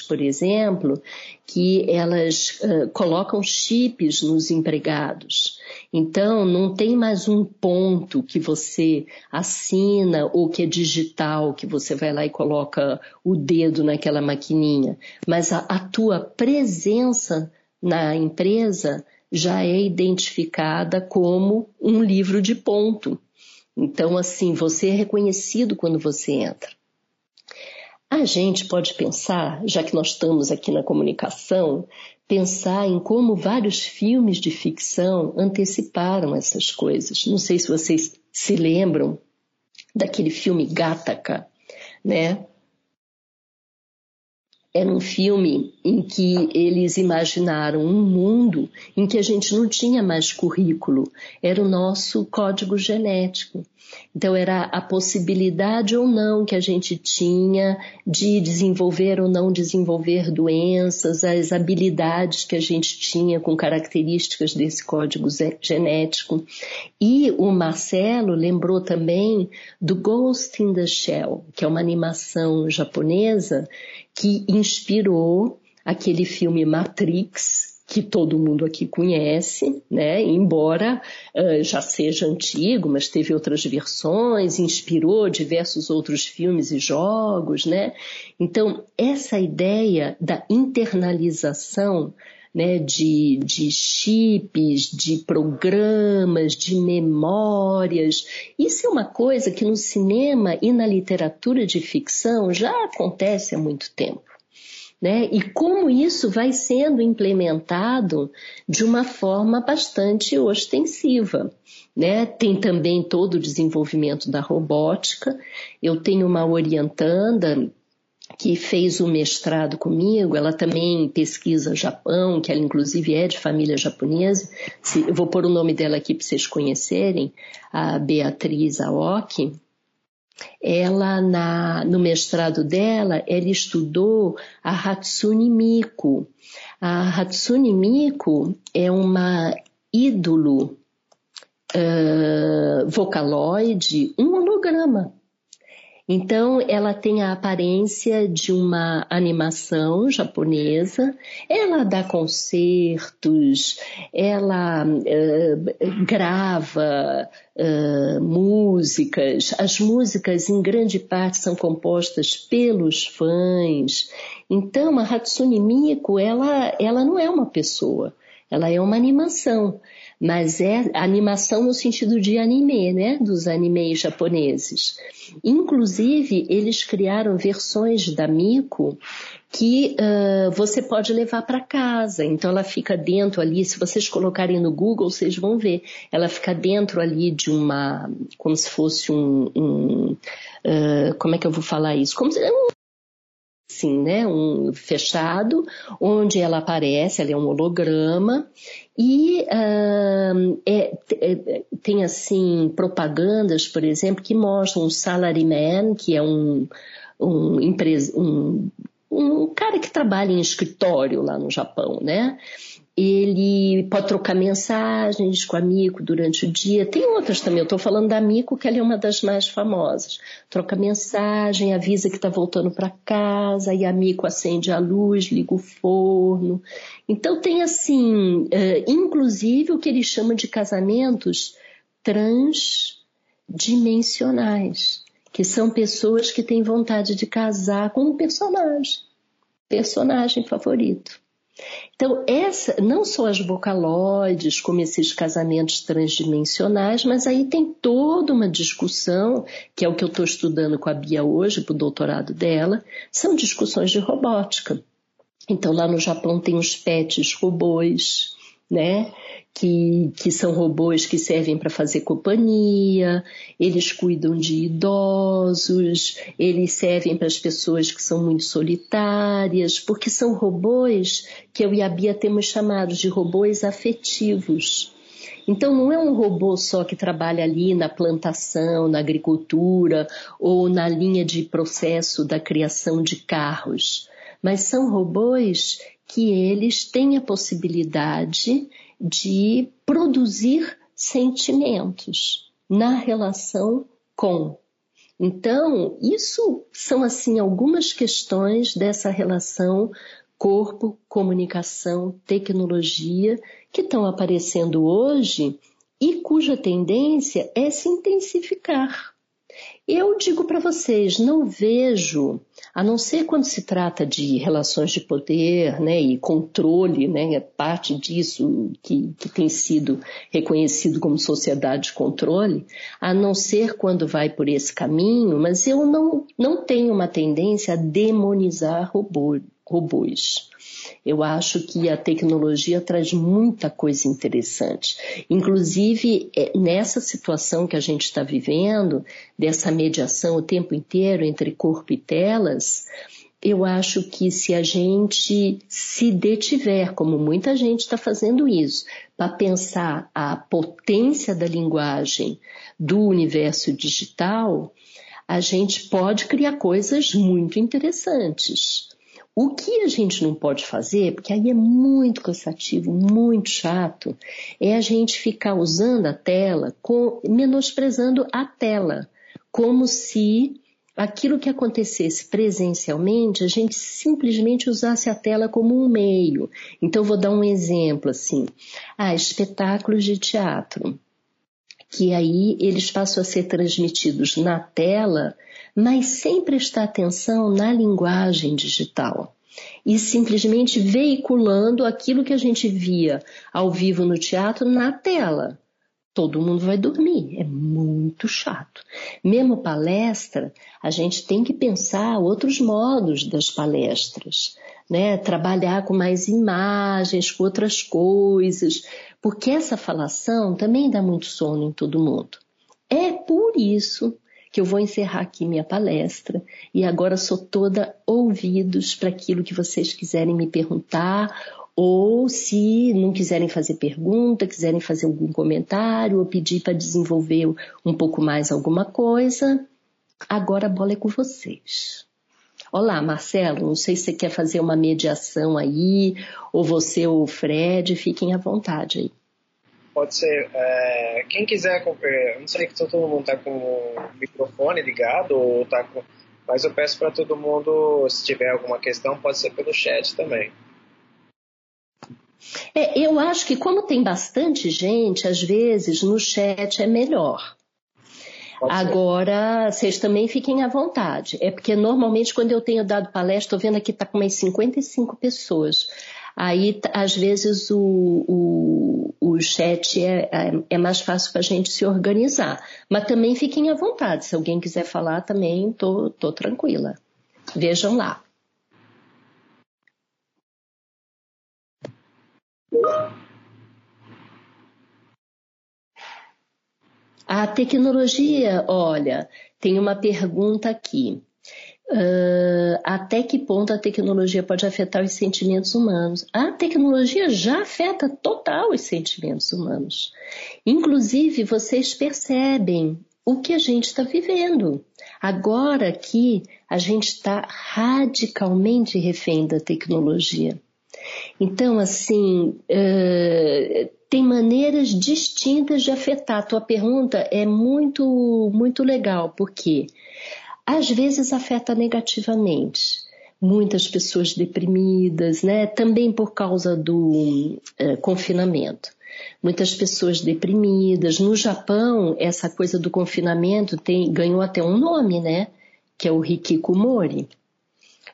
B: por exemplo, que elas uh, colocam chips nos empregados. Então, não tem mais um ponto que você assina ou que é digital, que você vai lá e coloca o dedo naquela maquininha, mas a, a tua presença na empresa já é identificada como um livro de ponto. Então, assim, você é reconhecido quando você entra. A gente pode pensar, já que nós estamos aqui na comunicação, pensar em como vários filmes de ficção anteciparam essas coisas. Não sei se vocês se lembram daquele filme Gattaca, né? Era um filme em que eles imaginaram um mundo em que a gente não tinha mais currículo, era o nosso código genético. Então, era a possibilidade ou não que a gente tinha de desenvolver ou não desenvolver doenças, as habilidades que a gente tinha com características desse código genético. E o Marcelo lembrou também do Ghost in the Shell, que é uma animação japonesa que inspirou aquele filme Matrix, que todo mundo aqui conhece, né? Embora uh, já seja antigo, mas teve outras versões, inspirou diversos outros filmes e jogos, né? Então, essa ideia da internalização né, de, de chips, de programas, de memórias. Isso é uma coisa que no cinema e na literatura de ficção já acontece há muito tempo. Né? E como isso vai sendo implementado de uma forma bastante ostensiva. Né? Tem também todo o desenvolvimento da robótica. Eu tenho uma orientanda que fez o mestrado comigo, ela também pesquisa Japão, que ela inclusive é de família japonesa. eu vou pôr o nome dela aqui para vocês conhecerem, a Beatriz Aoki. Ela, na, no mestrado dela, ela estudou a Hatsune Miku. A Hatsune Miku é uma ídolo uh, vocaloide, um holograma Então, ela tem a aparência de uma animação japonesa, ela dá concertos, ela uh, grava uh, músicas, as músicas em grande parte são compostas pelos fãs. Então, a Hatsune Miku, ela, ela não é uma pessoa, ela é uma animação mas é animação no sentido de anime, né? Dos animes japoneses. Inclusive, eles criaram versões da Miko que uh, você pode levar para casa. Então, ela fica dentro ali. Se vocês colocarem no Google, vocês vão ver. Ela fica dentro ali de uma, como se fosse um, um uh, como é que eu vou falar isso? Como se, um sim, né, um fechado, onde ela aparece, ela é um holograma e uh, é, é, tem assim propagandas, por exemplo, que mostram um salaryman, que é um, um, empresa, um, um cara que trabalha em escritório lá no Japão, né? Ele pode trocar mensagens com a Mico durante o dia. Tem outras também, eu estou falando da Mico, que ela é uma das mais famosas. Troca mensagem, avisa que está voltando para casa, e a Mico acende a luz, liga o forno. Então tem assim, é, inclusive o que ele chama de casamentos transdimensionais, que são pessoas que têm vontade de casar com um personagem, personagem favorito. Então, essa, não só as vocaloides, como esses casamentos transdimensionais, mas aí tem toda uma discussão, que é o que eu estou estudando com a Bia hoje, para o doutorado dela, são discussões de robótica. Então, lá no Japão tem os pets robôs, né? que, que são robôs que servem para fazer companhia, eles cuidam de idosos, eles servem para as pessoas que são muito solitárias, porque são robôs que eu e a Bia temos chamados de robôs afetivos. Então não é um robô só que trabalha ali na plantação, na agricultura ou na linha de processo da criação de carros, mas são robôs que eles têm a possibilidade de produzir sentimentos na relação com. Então, isso são assim algumas questões dessa relação corpo, comunicação, tecnologia que estão aparecendo hoje e cuja tendência é se intensificar. Eu digo para vocês, não vejo, a não ser quando se trata de relações de poder né, e controle, né, é parte disso que, que tem sido reconhecido como sociedade de controle, a não ser quando vai por esse caminho, mas eu não, não tenho uma tendência a demonizar robô, robôs. Eu acho que a tecnologia traz muita coisa interessante. Inclusive, é, nessa situação que a gente está vivendo, dessa mediação o tempo inteiro entre corpo e telas, eu acho que se a gente se detiver, como muita gente está fazendo isso, para pensar a potência da linguagem do universo digital, a gente pode criar coisas muito interessantes. O que a gente não pode fazer, porque aí é muito cansativo, muito chato, é a gente ficar usando a tela, com, menosprezando a tela, como se aquilo que acontecesse presencialmente, a gente simplesmente usasse a tela como um meio. Então, vou dar um exemplo assim. Ah, espetáculos de teatro, que aí eles passam a ser transmitidos na tela mas sem prestar atenção na linguagem digital e simplesmente veiculando aquilo que a gente via ao vivo no teatro na tela. Todo mundo vai dormir, é muito chato. Mesmo palestra, a gente tem que pensar outros modos das palestras, né? Trabalhar com mais imagens, com outras coisas, porque essa falação também dá muito sono em todo mundo. É por isso que eu vou encerrar aqui minha palestra e agora sou toda ouvidos para aquilo que vocês quiserem me perguntar ou se não quiserem fazer pergunta, quiserem fazer algum comentário ou pedir para desenvolver um pouco mais alguma coisa, agora a bola é com vocês. Olá, Marcelo, não sei se você quer fazer uma mediação aí, ou você ou o Fred, fiquem à vontade aí.
C: pode ser é, quem quiser, é, não sei que todo mundo está com o microfone ligado ou tá com, mas eu peço para todo mundo, se tiver alguma questão, pode ser pelo chat também.
B: É, eu acho que como tem bastante gente, às vezes no chat é melhor. Agora, vocês também fiquem à vontade. É porque normalmente quando eu tenho dado palestra, estou vendo aqui está com umas 55 pessoas. Aí, às vezes, o, o, o chat é, é, é mais fácil para a gente se organizar. Mas também fiquem à vontade. Se alguém quiser falar também, tô, tô tranquila. Vejam lá. A tecnologia, olha, tem uma pergunta aqui. Uh, até que ponto a tecnologia pode afetar os sentimentos humanos? A tecnologia já afeta total os sentimentos humanos. Inclusive, vocês percebem o que a gente está vivendo. Agora que a gente está radicalmente refém da tecnologia. Então, assim, uh, tem maneiras distintas de afetar. A tua pergunta é muito, muito legal, porque às vezes afeta negativamente. Muitas pessoas deprimidas, né? Também por causa do uh, confinamento. Muitas pessoas deprimidas. No Japão, essa coisa do confinamento tem, ganhou até um nome, né? Que é o Hikikomori.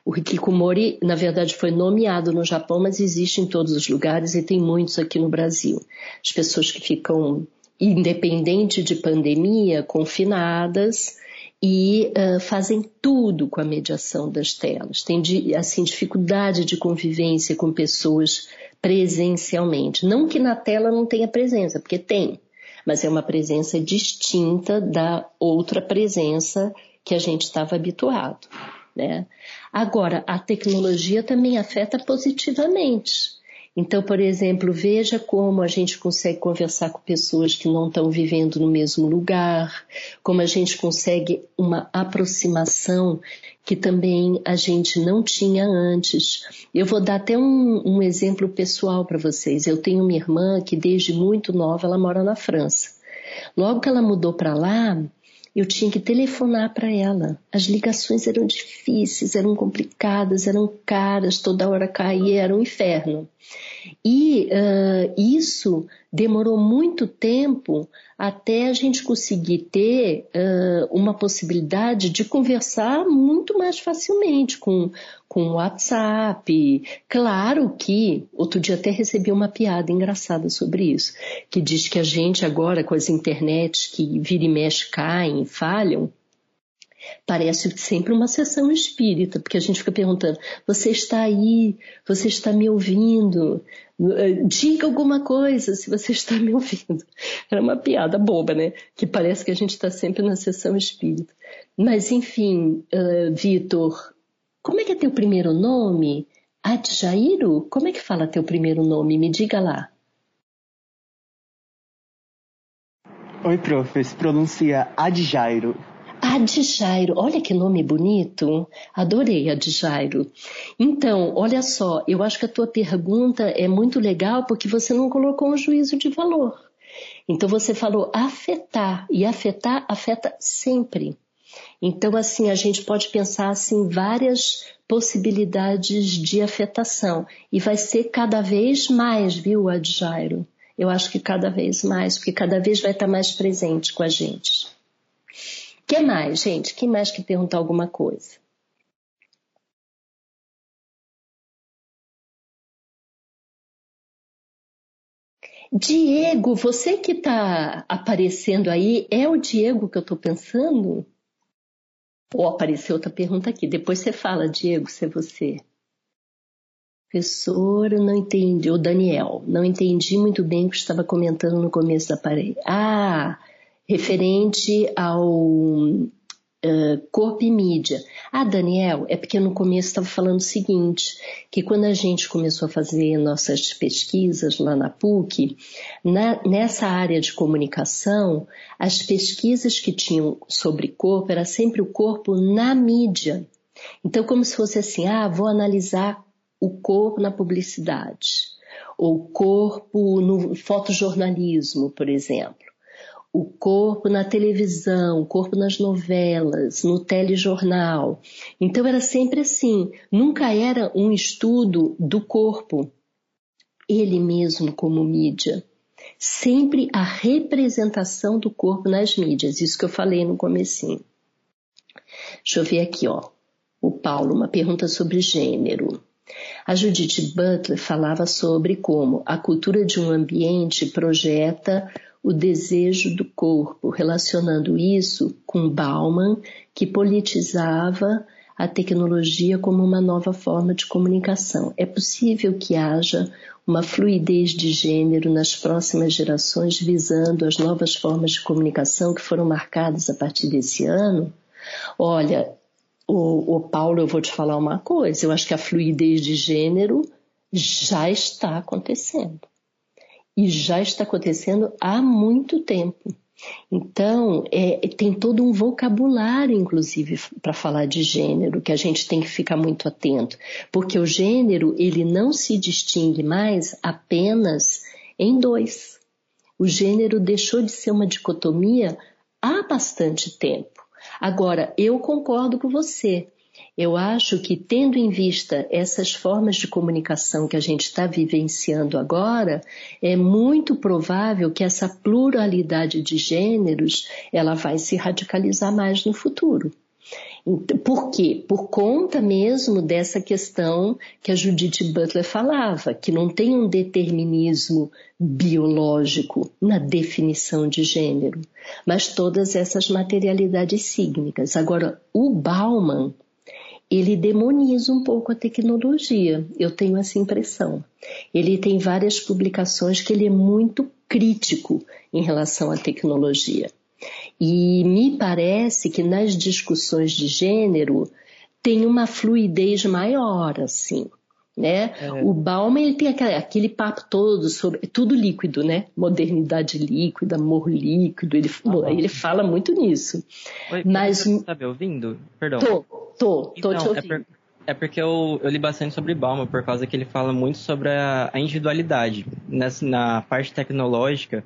B: O hikikomori, na verdade, foi nomeado no Japão, mas existe em todos os lugares e tem muitos aqui no Brasil. As pessoas que ficam, independente de pandemia, confinadas e uh, fazem tudo com a mediação das telas. Tem assim dificuldade de convivência com pessoas presencialmente. Não que na tela não tenha presença, porque tem, mas é uma presença distinta da outra presença que a gente estava habituado. Né? Agora, a tecnologia também afeta positivamente. Então, por exemplo, veja como a gente consegue conversar com pessoas que não estão vivendo no mesmo lugar, como a gente consegue uma aproximação que também a gente não tinha antes. Eu vou dar até um, um exemplo pessoal para vocês. Eu tenho uma irmã que desde muito nova ela mora na França. Logo que ela mudou para lá, eu tinha que telefonar para ela. As ligações eram difíceis, eram complicadas, eram caras, toda hora caía, era um inferno. E uh, isso demorou muito tempo até a gente conseguir ter uh, uma possibilidade de conversar muito mais facilmente com, com o WhatsApp. Claro que, outro dia até recebi uma piada engraçada sobre isso, que diz que a gente agora com as internets que vira e mexe caem, falham, Parece sempre uma sessão espírita, porque a gente fica perguntando: você está aí? Você está me ouvindo? Diga alguma coisa se você está me ouvindo. Era uma piada boba, né? Que parece que a gente está sempre na sessão espírita. Mas, enfim, uh, Vitor, como é que é teu primeiro nome? Adjairo? Como é que fala teu primeiro nome? Me diga lá.
D: Oi, prof. Se pronuncia Adjairo.
B: Adjairo, olha que nome bonito. Adorei Adjairo. Então, olha só, eu acho que a tua pergunta é muito legal porque você não colocou um juízo de valor. Então você falou afetar e afetar afeta sempre. Então assim a gente pode pensar assim várias possibilidades de afetação e vai ser cada vez mais, viu, Adjairo? Eu acho que cada vez mais, porque cada vez vai estar mais presente com a gente que mais, gente? Quem mais quer perguntar alguma coisa? Diego, você que está aparecendo aí, é o Diego que eu estou pensando? Ou apareceu outra pergunta aqui. Depois você fala, Diego, se é você. Professor, não entendi. O Daniel, não entendi muito bem o que estava comentando no começo da parede. Ah, referente ao uh, corpo e mídia. Ah, Daniel, é porque no começo estava falando o seguinte, que quando a gente começou a fazer nossas pesquisas lá na PUC, na, nessa área de comunicação, as pesquisas que tinham sobre corpo era sempre o corpo na mídia. Então, como se fosse assim, ah, vou analisar o corpo na publicidade o corpo no fotojornalismo, por exemplo, o corpo na televisão, o corpo nas novelas, no telejornal. Então era sempre assim, nunca era um estudo do corpo, ele mesmo como mídia. Sempre a representação do corpo nas mídias, isso que eu falei no comecinho. Deixa eu ver aqui, ó. O Paulo, uma pergunta sobre gênero. A Judith Butler falava sobre como a cultura de um ambiente projeta o desejo do corpo, relacionando isso com Bauman, que politizava a tecnologia como uma nova forma de comunicação. É possível que haja uma fluidez de gênero nas próximas gerações visando as novas formas de comunicação que foram marcadas a partir desse ano? Olha, o, o Paulo, eu vou te falar uma coisa, eu acho que a fluidez de gênero já está acontecendo. E já está acontecendo há muito tempo. Então, é, tem todo um vocabulário, inclusive, para falar de gênero, que a gente tem que ficar muito atento, porque o gênero ele não se distingue mais apenas em dois. O gênero deixou de ser uma dicotomia há bastante tempo. Agora, eu concordo com você. Eu acho que, tendo em vista essas formas de comunicação que a gente está vivenciando agora, é muito provável que essa pluralidade de gêneros ela vai se radicalizar mais no futuro. Então, por quê? Por conta mesmo dessa questão que a Judith Butler falava, que não tem um determinismo biológico na definição de gênero, mas todas essas materialidades sígnicas. Agora, o Bauman, ele demoniza um pouco a tecnologia, eu tenho essa impressão. Ele tem várias publicações que ele é muito crítico em relação à tecnologia. E me parece que nas discussões de gênero tem uma fluidez maior, assim. Né? É. O Bauman ele tem aquele, aquele, papo todo sobre tudo líquido, né? Modernidade líquida, amor líquido. Ele, ah, ele fala muito nisso.
E: Oi, Mas você está me ouvindo? Perdão.
B: Tô, tô, tô então, te é ouvindo.
E: É, por, é porque eu, eu, li bastante sobre Bauman por causa que ele fala muito sobre a, a individualidade nessa na parte tecnológica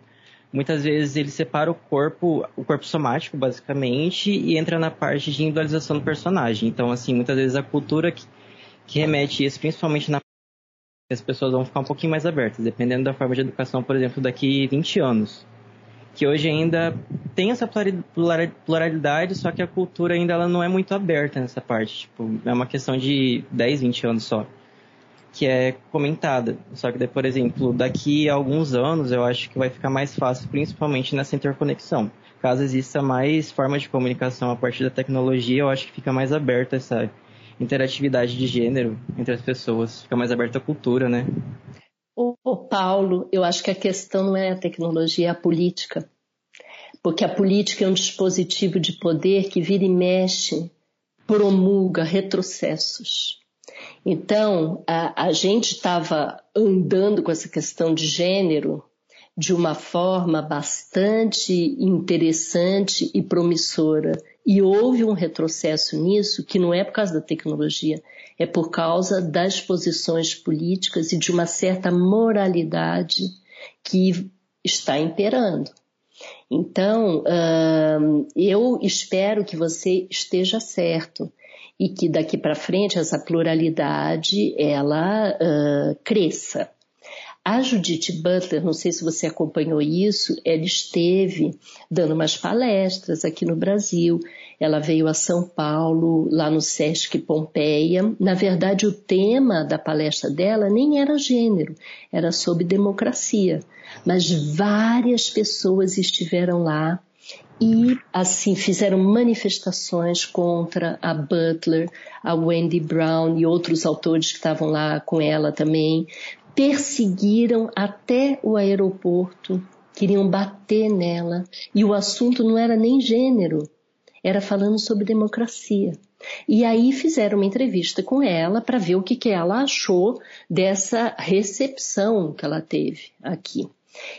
E: muitas vezes ele separa o corpo, o corpo somático, basicamente, e entra na parte de individualização do personagem. Então, assim, muitas vezes a cultura que, que remete isso, principalmente na as pessoas vão ficar um pouquinho mais abertas, dependendo da forma de educação, por exemplo, daqui 20 anos. Que hoje ainda tem essa pluralidade, só que a cultura ainda ela não é muito aberta nessa parte. Tipo, é uma questão de 10, 20 anos só que é comentada. Só que, por exemplo, daqui a alguns anos eu acho que vai ficar mais fácil, principalmente nessa interconexão. Caso exista mais formas de comunicação a partir da tecnologia, eu acho que fica mais aberta essa interatividade de gênero entre as pessoas, fica mais aberta a cultura, né?
B: Ô, Paulo, eu acho que a questão não é a tecnologia, é a política. Porque a política é um dispositivo de poder que vira e mexe, promulga retrocessos. Então, a, a gente estava andando com essa questão de gênero de uma forma bastante interessante e promissora. E houve um retrocesso nisso que não é por causa da tecnologia, é por causa das posições políticas e de uma certa moralidade que está imperando. Então, eu espero que você esteja certo e que daqui para frente essa pluralidade ela uh, cresça. A Judith Butler, não sei se você acompanhou isso, ela esteve dando umas palestras aqui no Brasil. Ela veio a São Paulo, lá no Sesc Pompeia. Na verdade, o tema da palestra dela nem era gênero, era sobre democracia. Mas várias pessoas estiveram lá e assim fizeram manifestações contra a Butler, a Wendy Brown e outros autores que estavam lá com ela também. Perseguiram até o aeroporto, queriam bater nela. E o assunto não era nem gênero, era falando sobre democracia. E aí fizeram uma entrevista com ela para ver o que, que ela achou dessa recepção que ela teve aqui.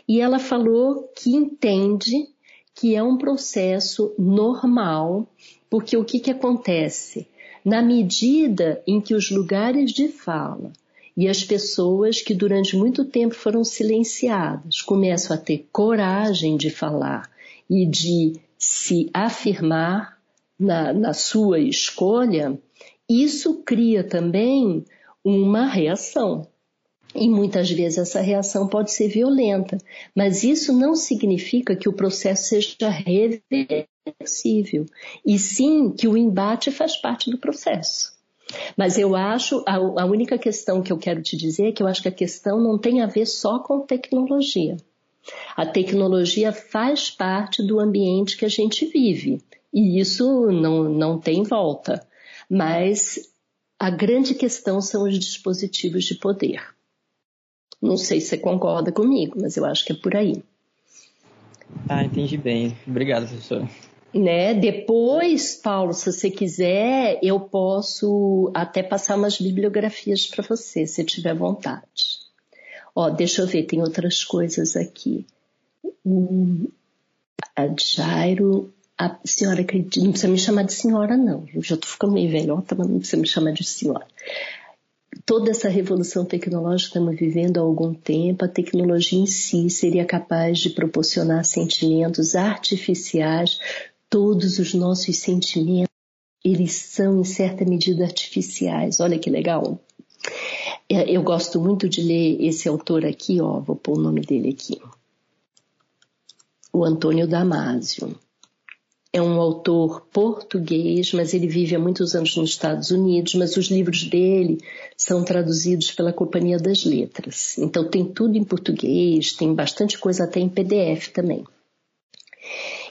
B: E ela falou que entende que é um processo normal, porque o que, que acontece? Na medida em que os lugares de fala E as pessoas que durante muito tempo foram silenciadas começam a ter coragem de falar e de se afirmar na, na sua escolha, isso cria também uma reação. E muitas vezes essa reação pode ser violenta, mas isso não significa que o processo seja reversível, e sim que o embate faz parte do processo. Mas eu acho, a, a única questão que eu quero te dizer é que eu acho que a questão não tem a ver só com tecnologia. A tecnologia faz parte do ambiente que a gente vive e isso não, não tem volta. Mas a grande questão são os dispositivos de poder. Não sei se você concorda comigo, mas eu acho que é por aí.
E: Ah, entendi bem. Obrigado, professor.
B: Né? Depois, Paulo, se você quiser, eu posso até passar umas bibliografias para você, se tiver vontade. Ó, deixa eu ver, tem outras coisas aqui. Hum, a Jairo, a senhora acredita, não precisa me chamar de senhora, não. Eu já estou ficando meio velhota, mas não precisa me chamar de senhora. Toda essa revolução tecnológica que estamos vivendo há algum tempo, a tecnologia em si seria capaz de proporcionar sentimentos artificiais. Todos os nossos sentimentos, eles são em certa medida artificiais. Olha que legal. É, eu gosto muito de ler esse autor aqui, ó, vou pôr o nome dele aqui. O Antônio Damasio. É um autor português, mas ele vive há muitos anos nos Estados Unidos, mas os livros dele são traduzidos pela Companhia das Letras. Então tem tudo em português, tem bastante coisa até em PDF também.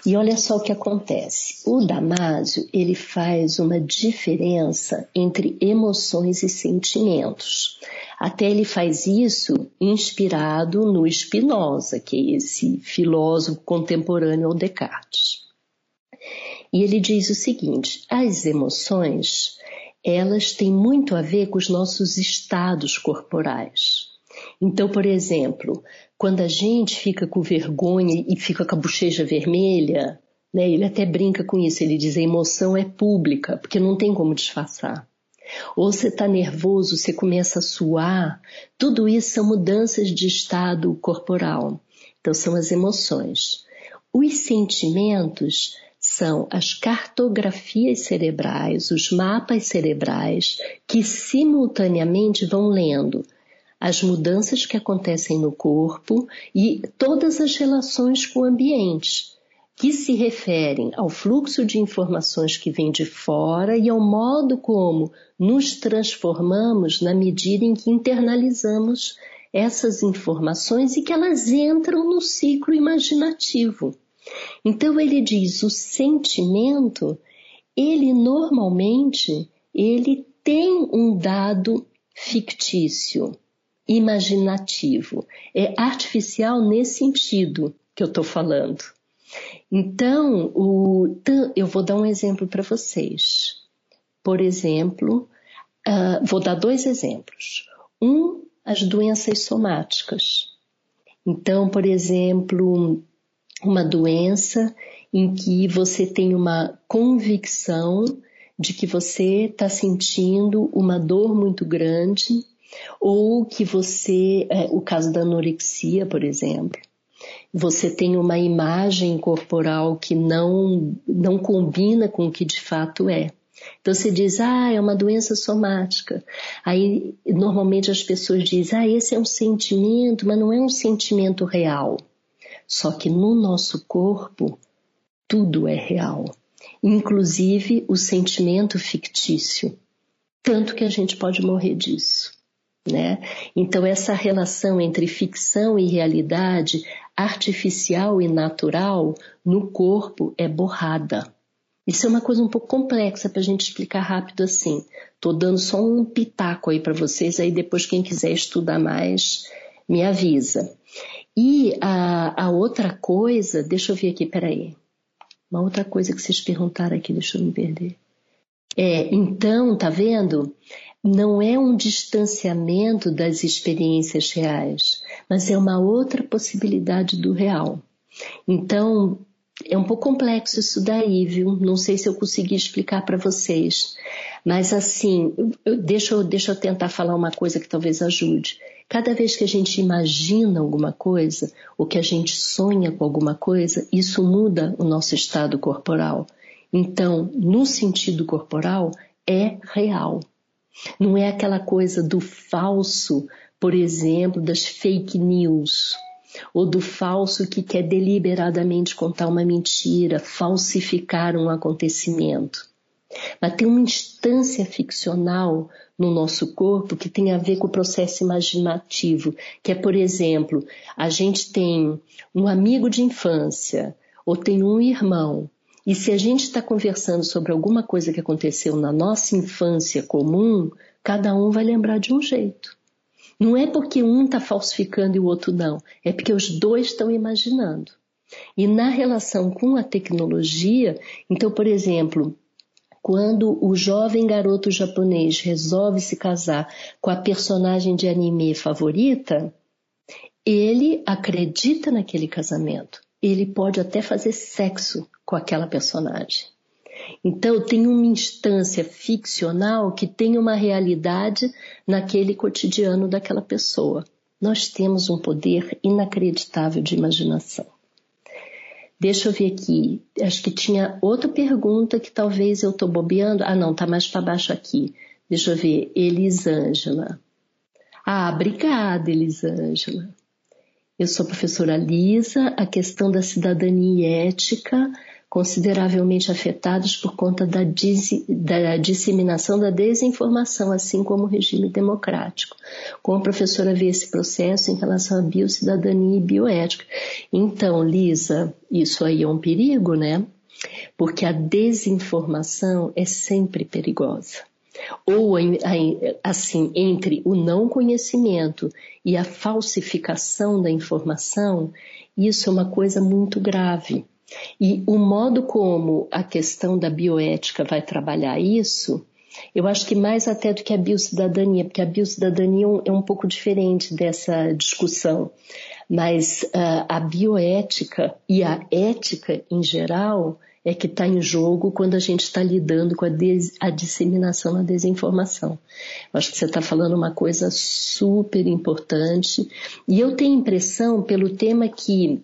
B: E olha só o que acontece. O Damásio, ele faz uma diferença entre emoções e sentimentos. Até ele faz isso inspirado no Spinoza, que é esse filósofo contemporâneo ao Descartes. E ele diz o seguinte: as emoções, elas têm muito a ver com os nossos estados corporais. Então, por exemplo, quando a gente fica com vergonha e fica com a bochecha vermelha, né, ele até brinca com isso, ele diz a emoção é pública, porque não tem como disfarçar. Ou você está nervoso, você começa a suar, tudo isso são mudanças de estado corporal. Então são as emoções. Os sentimentos são as cartografias cerebrais, os mapas cerebrais que simultaneamente vão lendo as mudanças que acontecem no corpo e todas as relações com o ambiente, que se referem ao fluxo de informações que vem de fora e ao modo como nos transformamos na medida em que internalizamos essas informações e que elas entram no ciclo imaginativo. Então ele diz, o sentimento, ele normalmente, ele tem um dado fictício imaginativo. É artificial nesse sentido que eu estou falando. Então, o, eu vou dar um exemplo para vocês. Por exemplo, uh, vou dar dois exemplos. Um, as doenças somáticas. Então, por exemplo, uma doença em que você tem uma convicção de que você está sentindo uma dor muito grande ou que você, é, o caso da anorexia, por exemplo, você tem uma imagem corporal que não, não combina com o que de fato é. Então você diz, ah, é uma doença somática. Aí normalmente as pessoas dizem, ah, esse é um sentimento, mas não é um sentimento real. Só que no nosso corpo tudo é real, inclusive o sentimento fictício. Tanto que a gente pode morrer disso. Né? Então, essa relação entre ficção e realidade, artificial e natural, no corpo é borrada. Isso é uma coisa um pouco complexa para a gente explicar rápido assim. Estou dando só um pitaco aí para vocês, aí depois quem quiser estudar mais, me avisa. E a, a outra coisa, deixa eu ver aqui, peraí. Uma outra coisa que vocês perguntaram aqui, deixa eu me perder. É, então, tá vendo? Não é um distanciamento das experiências reais, mas é uma outra possibilidade do real. Então, é um pouco complexo isso daí, viu? Não sei se eu consegui explicar para vocês. Mas assim, eu, deixa, eu, deixa eu tentar falar uma coisa que talvez ajude. Cada vez que a gente imagina alguma coisa, ou que a gente sonha com alguma coisa, isso muda o nosso estado corporal. Então, no sentido corporal, é real. Não é aquela coisa do falso, por exemplo, das fake news ou do falso que quer deliberadamente contar uma mentira, falsificar um acontecimento. Mas tem uma instância ficcional no nosso corpo que tem a ver com o processo imaginativo, que é, por exemplo, a gente tem um amigo de infância ou tem um irmão, e se a gente está conversando sobre alguma coisa que aconteceu na nossa infância comum, cada um vai lembrar de um jeito. Não é porque um está falsificando e o outro não, é porque os dois estão imaginando. E na relação com a tecnologia, então, por exemplo, quando o jovem garoto japonês resolve se casar com a personagem de anime favorita, ele acredita naquele casamento. Ele pode até fazer sexo com aquela personagem. Então, tem uma instância ficcional que tem uma realidade naquele cotidiano daquela pessoa. Nós temos um poder inacreditável de imaginação. Deixa eu ver aqui. Acho que tinha outra pergunta que talvez eu estou bobeando. Ah, não, tá mais para baixo aqui. Deixa eu ver. Elisângela. Ah, obrigada, Elisângela. Eu sou professora Lisa. A questão da cidadania ética consideravelmente afetados por conta da, da, disseminação da desinformação, assim como o regime democrático. Como a professora vê esse processo em relação à biocidadania e bioética? Então, Lisa, isso aí é um perigo, né? Porque a desinformação é sempre perigosa. Ou assim, entre o não conhecimento e a falsificação da informação, isso é uma coisa muito grave e o modo como a questão da bioética vai trabalhar isso, eu acho que mais até do que a biocidadania, porque a biocidadania é um pouco diferente dessa discussão. Mas uh, a bioética e a ética em geral é que está em jogo quando a gente está lidando com a, a, disseminação da desinformação. Eu acho que você está falando uma coisa super importante. E eu tenho impressão, pelo tema que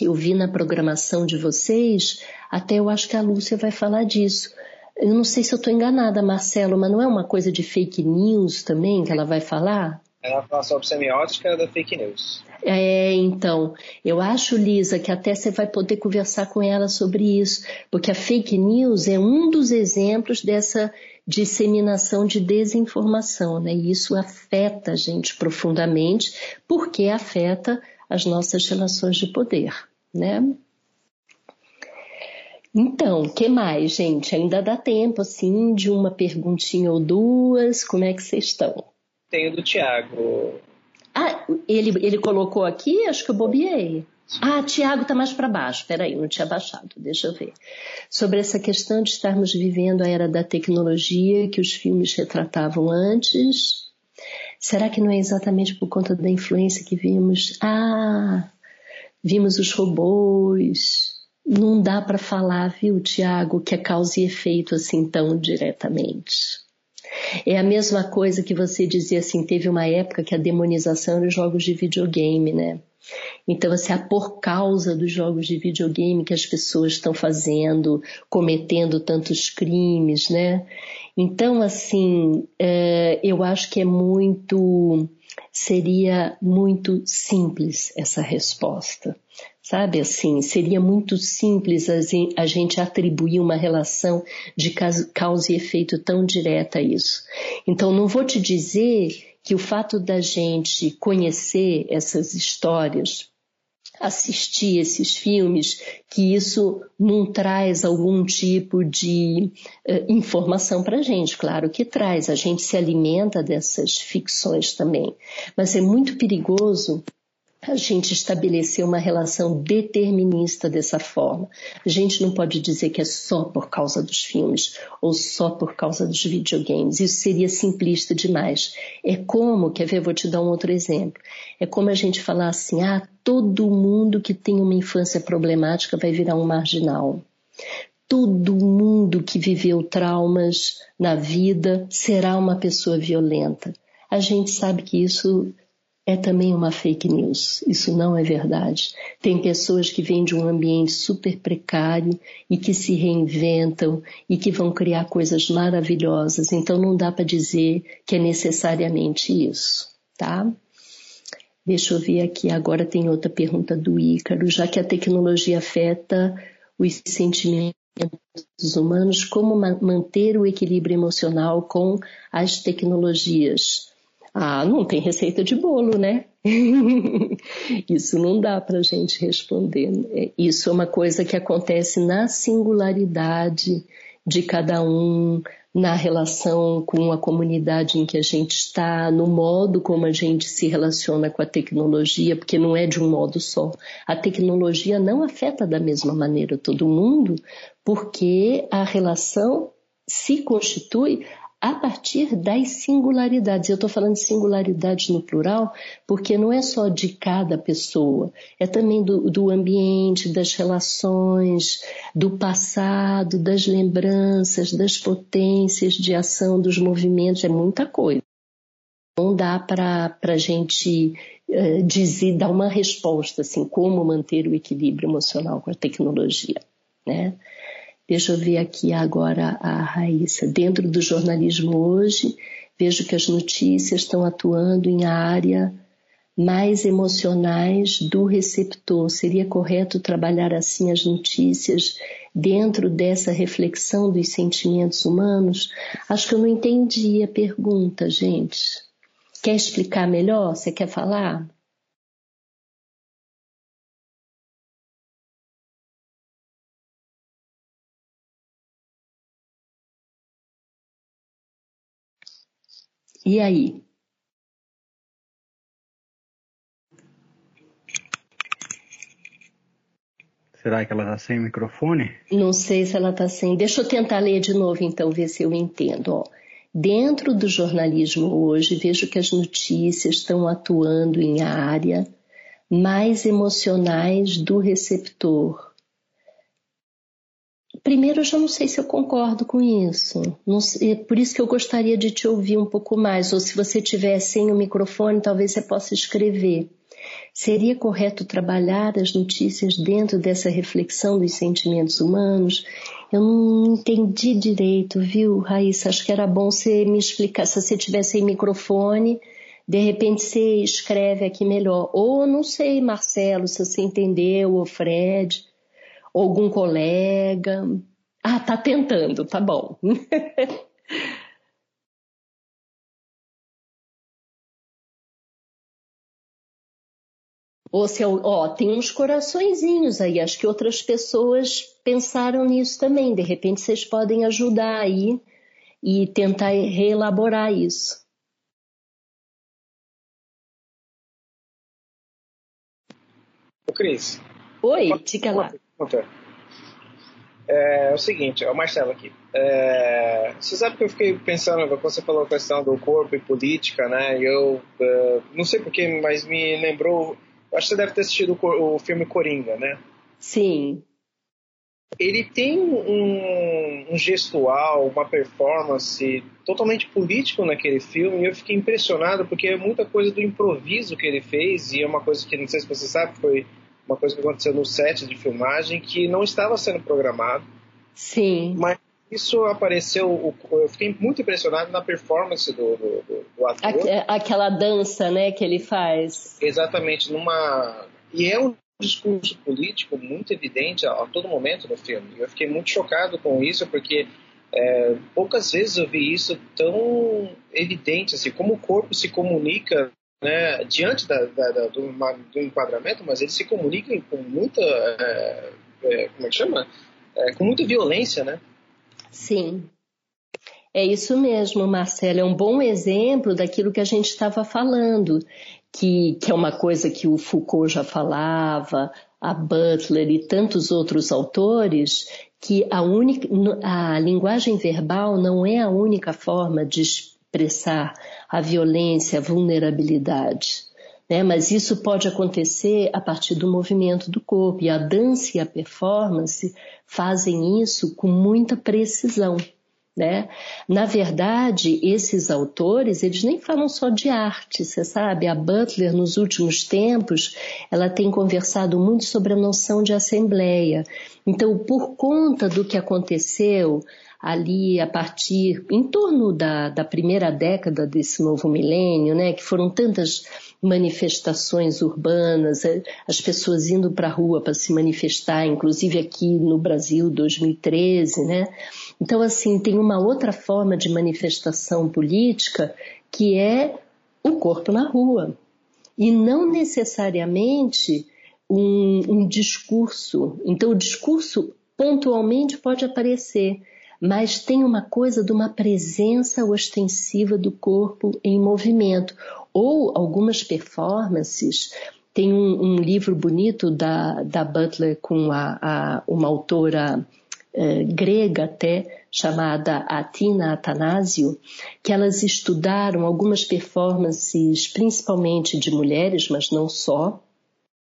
B: eu vi na programação de vocês, até eu acho que a Lúcia vai falar disso. Eu não sei se eu estou enganada, Marcelo, mas não é uma coisa de fake news também que ela vai falar?
C: Ela fala sobre semiótica da fake news.
B: É, então, eu acho, Lisa, que até você vai poder conversar com ela sobre isso, porque a fake news é um dos exemplos dessa disseminação de desinformação, né? E isso afeta a gente profundamente, porque afeta as nossas relações de poder, né? Então, que mais, gente? Ainda dá tempo, assim, de uma perguntinha ou duas? Como é que vocês estão?
C: Tenho do Tiago.
B: Ah, ele, ele colocou aqui? Acho que eu bobiei. Ah, Tiago está mais para baixo. Peraí, não tinha baixado. Deixa eu ver. Sobre essa questão de estarmos vivendo a era da tecnologia que os filmes retratavam antes Será que não é exatamente por conta da influência que vimos? Ah, vimos os robôs. Não dá para falar, viu, Tiago, que é causa e efeito assim tão diretamente. É a mesma coisa que você dizia assim, teve uma época que a demonização era os jogos de videogame, né? Então, assim, é por causa dos jogos de videogame que as pessoas estão fazendo, cometendo tantos crimes, né? Então, assim, é, eu acho que é muito, seria muito simples essa resposta. Sabe assim, seria muito simples a gente atribuir uma relação de causa e efeito tão direta a isso. Então, não vou te dizer que o fato da gente conhecer essas histórias assistir esses filmes, que isso não traz algum tipo de uh, informação para a gente. Claro que traz, a gente se alimenta dessas ficções também. Mas é muito perigoso a gente estabeleceu uma relação determinista dessa forma. A gente não pode dizer que é só por causa dos filmes ou só por causa dos videogames. Isso seria simplista demais. É como, quer ver, vou te dar um outro exemplo. É como a gente falar assim: ah, todo mundo que tem uma infância problemática vai virar um marginal. Todo mundo que viveu traumas na vida será uma pessoa violenta. A gente sabe que isso é também uma fake news. Isso não é verdade. Tem pessoas que vêm de um ambiente super precário e que se reinventam e que vão criar coisas maravilhosas. Então não dá para dizer que é necessariamente isso, tá? Deixa eu ver aqui. Agora tem outra pergunta do Ícaro. Já que a tecnologia afeta os sentimentos humanos, como manter o equilíbrio emocional com as tecnologias? Ah, não tem receita de bolo, né? Isso não dá para a gente responder. Isso é uma coisa que acontece na singularidade de cada um, na relação com a comunidade em que a gente está, no modo como a gente se relaciona com a tecnologia, porque não é de um modo só. A tecnologia não afeta da mesma maneira todo mundo, porque a relação se constitui a partir das singularidades. Eu estou falando de singularidades no plural, porque não é só de cada pessoa, é também do, do ambiente, das relações, do passado, das lembranças, das potências de ação, dos movimentos, é muita coisa. Não dá para a gente uh, dizer, dar uma resposta assim, como manter o equilíbrio emocional com a tecnologia, né? Deixa eu ver aqui agora a Raíssa. Dentro do jornalismo hoje, vejo que as notícias estão atuando em área mais emocionais do receptor. Seria correto trabalhar assim as notícias dentro dessa reflexão dos sentimentos humanos? Acho que eu não entendi a pergunta, gente. Quer explicar melhor? Você quer falar? E aí?
A: Será que ela está sem microfone?
B: Não sei se ela está sem. Deixa eu tentar ler de novo, então, ver se eu entendo. Ó, dentro do jornalismo hoje, vejo que as notícias estão atuando em área mais emocionais do receptor Primeiro, eu já não sei se eu concordo com isso. Sei, por isso que eu gostaria de te ouvir um pouco mais. Ou se você tiver sem o microfone, talvez você possa escrever. Seria correto trabalhar as notícias dentro dessa reflexão dos sentimentos humanos? Eu não entendi direito, viu, Raíssa? Acho que era bom você me explicar. Se você tivesse sem microfone, de repente você escreve aqui melhor. Ou não sei, Marcelo, se você entendeu, ou Fred algum colega. Ah, tá tentando, tá bom. Ou se, ó, tem uns coraçõezinhos aí, acho que outras pessoas pensaram nisso também. De repente vocês podem ajudar aí e tentar reelaborar isso.
C: Ô, Cris.
B: Oi, diga lá.
C: É, é o seguinte, é o Marcelo aqui. É, você sabe que eu fiquei pensando, quando você falou a questão do corpo e política, né? Eu uh, não sei porquê, mas me lembrou. Acho que você deve ter assistido o, o filme Coringa, né?
B: Sim.
C: Ele tem um, um, gestual, uma performance totalmente político naquele filme e eu fiquei impressionado porque é muita coisa do improviso que ele fez e é uma coisa que não sei se você sabe foi uma coisa que aconteceu no set de filmagem que não estava sendo programado.
B: Sim.
C: Mas isso apareceu, eu fiquei muito impressionado na performance do, do, do ator.
B: Aquela dança, né, que ele faz.
C: Exatamente, numa... E é um discurso político muito evidente a, a todo momento no filme. Eu fiquei muito chocado com isso, porque é, poucas vezes eu vi isso tão evidente, assim, como o corpo se comunica né, diante da, da, da, do, do, enquadramento, mas eles se comunicam com muita, é, é, como é que chama? É, com muita violência, né?
B: Sim. É isso mesmo, Marcelo. É um bom exemplo daquilo que a gente estava falando. que, que é uma coisa que o Foucault já falava, a Butler e tantos outros autores, que a, a linguagem verbal não é a única forma de expressar a violência, a vulnerabilidade. Né? Mas isso pode acontecer a partir do movimento do corpo, e a dança e a performance fazem isso com muita precisão. Né? Na verdade, esses autores, eles nem falam só de arte, você sabe? A Butler, nos últimos tempos, ela tem conversado muito sobre a noção de assembleia. Então, por conta do que aconteceu ali a partir, em torno da, da primeira década desse novo milênio, né? Que foram tantas manifestações urbanas, é, as pessoas indo para a rua para se manifestar, inclusive aqui no Brasil, 2013, né? Então, assim, tem uma outra forma de manifestação política que é o corpo na rua. E não necessariamente um, um discurso. Então, o discurso pontualmente pode aparecer, mas tem uma coisa de uma presença ostensiva do corpo em movimento. Ou algumas performances. Tem um, um livro bonito da, da Butler com a, a uma autora eh, grega até, chamada Atina Atanásio, que elas estudaram algumas performances, principalmente de mulheres, mas não só,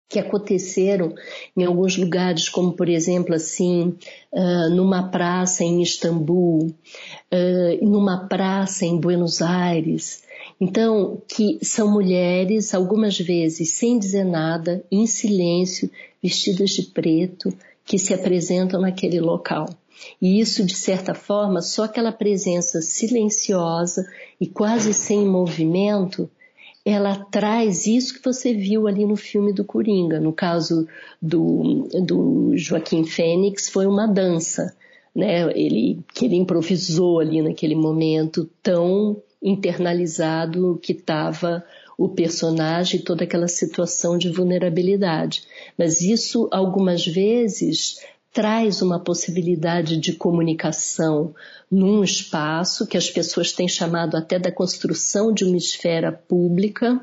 B: que aconteceram em alguns lugares, como por exemplo assim, uh, numa praça em Istambul, uh, numa praça em Buenos Aires. Então, que são mulheres, algumas vezes sem dizer nada, em silêncio, vestidas de preto, que se apresentam naquele local. E isso, de certa forma, só aquela presença silenciosa e quase sem movimento, ela traz isso que você viu ali no filme do Coringa. No caso do, do Joaquim Fênix, foi uma dança, né? Ele, que ele improvisou ali naquele momento tão internalizado que estava o personagem, toda aquela situação de vulnerabilidade. Mas isso, algumas vezes, traz uma possibilidade de comunicação num espaço que as pessoas têm chamado até da construção de uma esfera pública,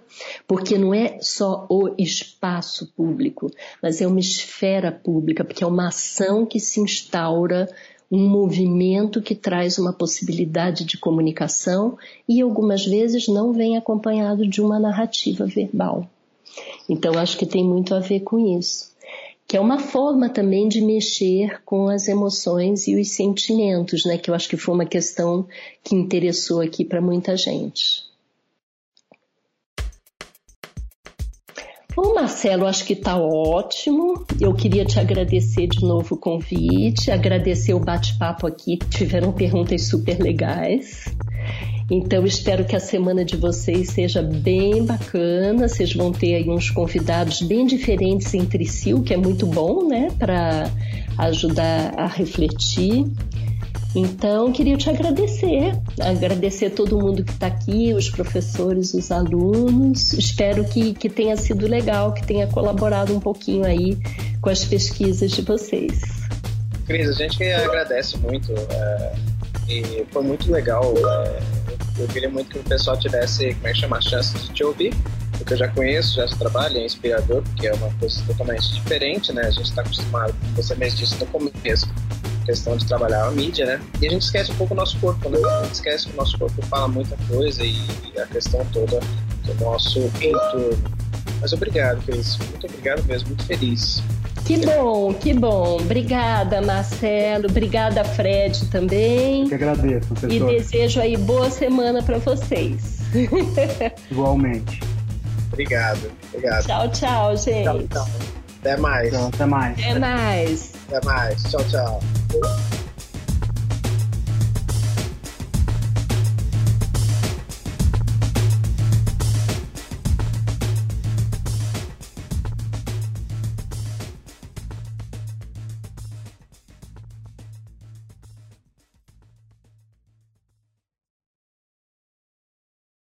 B: porque não é só o espaço público, mas é uma esfera pública, porque é uma ação que se instaura um movimento que traz uma possibilidade de comunicação e algumas vezes não vem acompanhado de uma narrativa verbal. Então acho que tem muito a ver com isso. Que é uma forma também de mexer com as emoções e os sentimentos, né? Que eu acho que foi uma questão que interessou aqui para muita gente. Bom, Marcelo, acho que está ótimo. Eu queria te agradecer de novo o convite, agradecer o bate-papo aqui, tiveram perguntas super legais. Então, espero que a semana de vocês seja bem bacana. Vocês vão ter aí uns convidados bem diferentes entre si, o que é muito bom, né, para ajudar a refletir. Então, queria te agradecer, agradecer todo mundo que está aqui, os professores, os alunos. Espero que, que tenha sido legal, que tenha colaborado um pouquinho aí com as pesquisas de vocês.
C: Cris, a gente agradece muito é, e foi muito legal. É, eu queria muito que o pessoal tivesse, como é que chama, a chance de te ouvir, porque eu já conheço, já trabalho, é inspirador, porque é uma coisa totalmente diferente, né? A gente está acostumado, você mesmo disse no começo, questão de trabalhar a mídia, né? E a gente esquece um pouco o nosso corpo, né? A gente esquece que o nosso corpo fala muita coisa e a questão toda do nosso entorno. Mas obrigado, Cris. Muito obrigado mesmo, muito feliz.
B: Que bom, que bom. Obrigada, Marcelo. Obrigada, Fred, também.
A: Que agradeço, professor.
B: E desejo aí boa semana para vocês.
A: Igualmente.
C: Obrigado, obrigado.
B: Tchau, tchau, gente. Tchau, tchau.
C: Até mais.
A: Tchau, até mais.
B: Até mais.
C: Até mais. Tchau, tchau.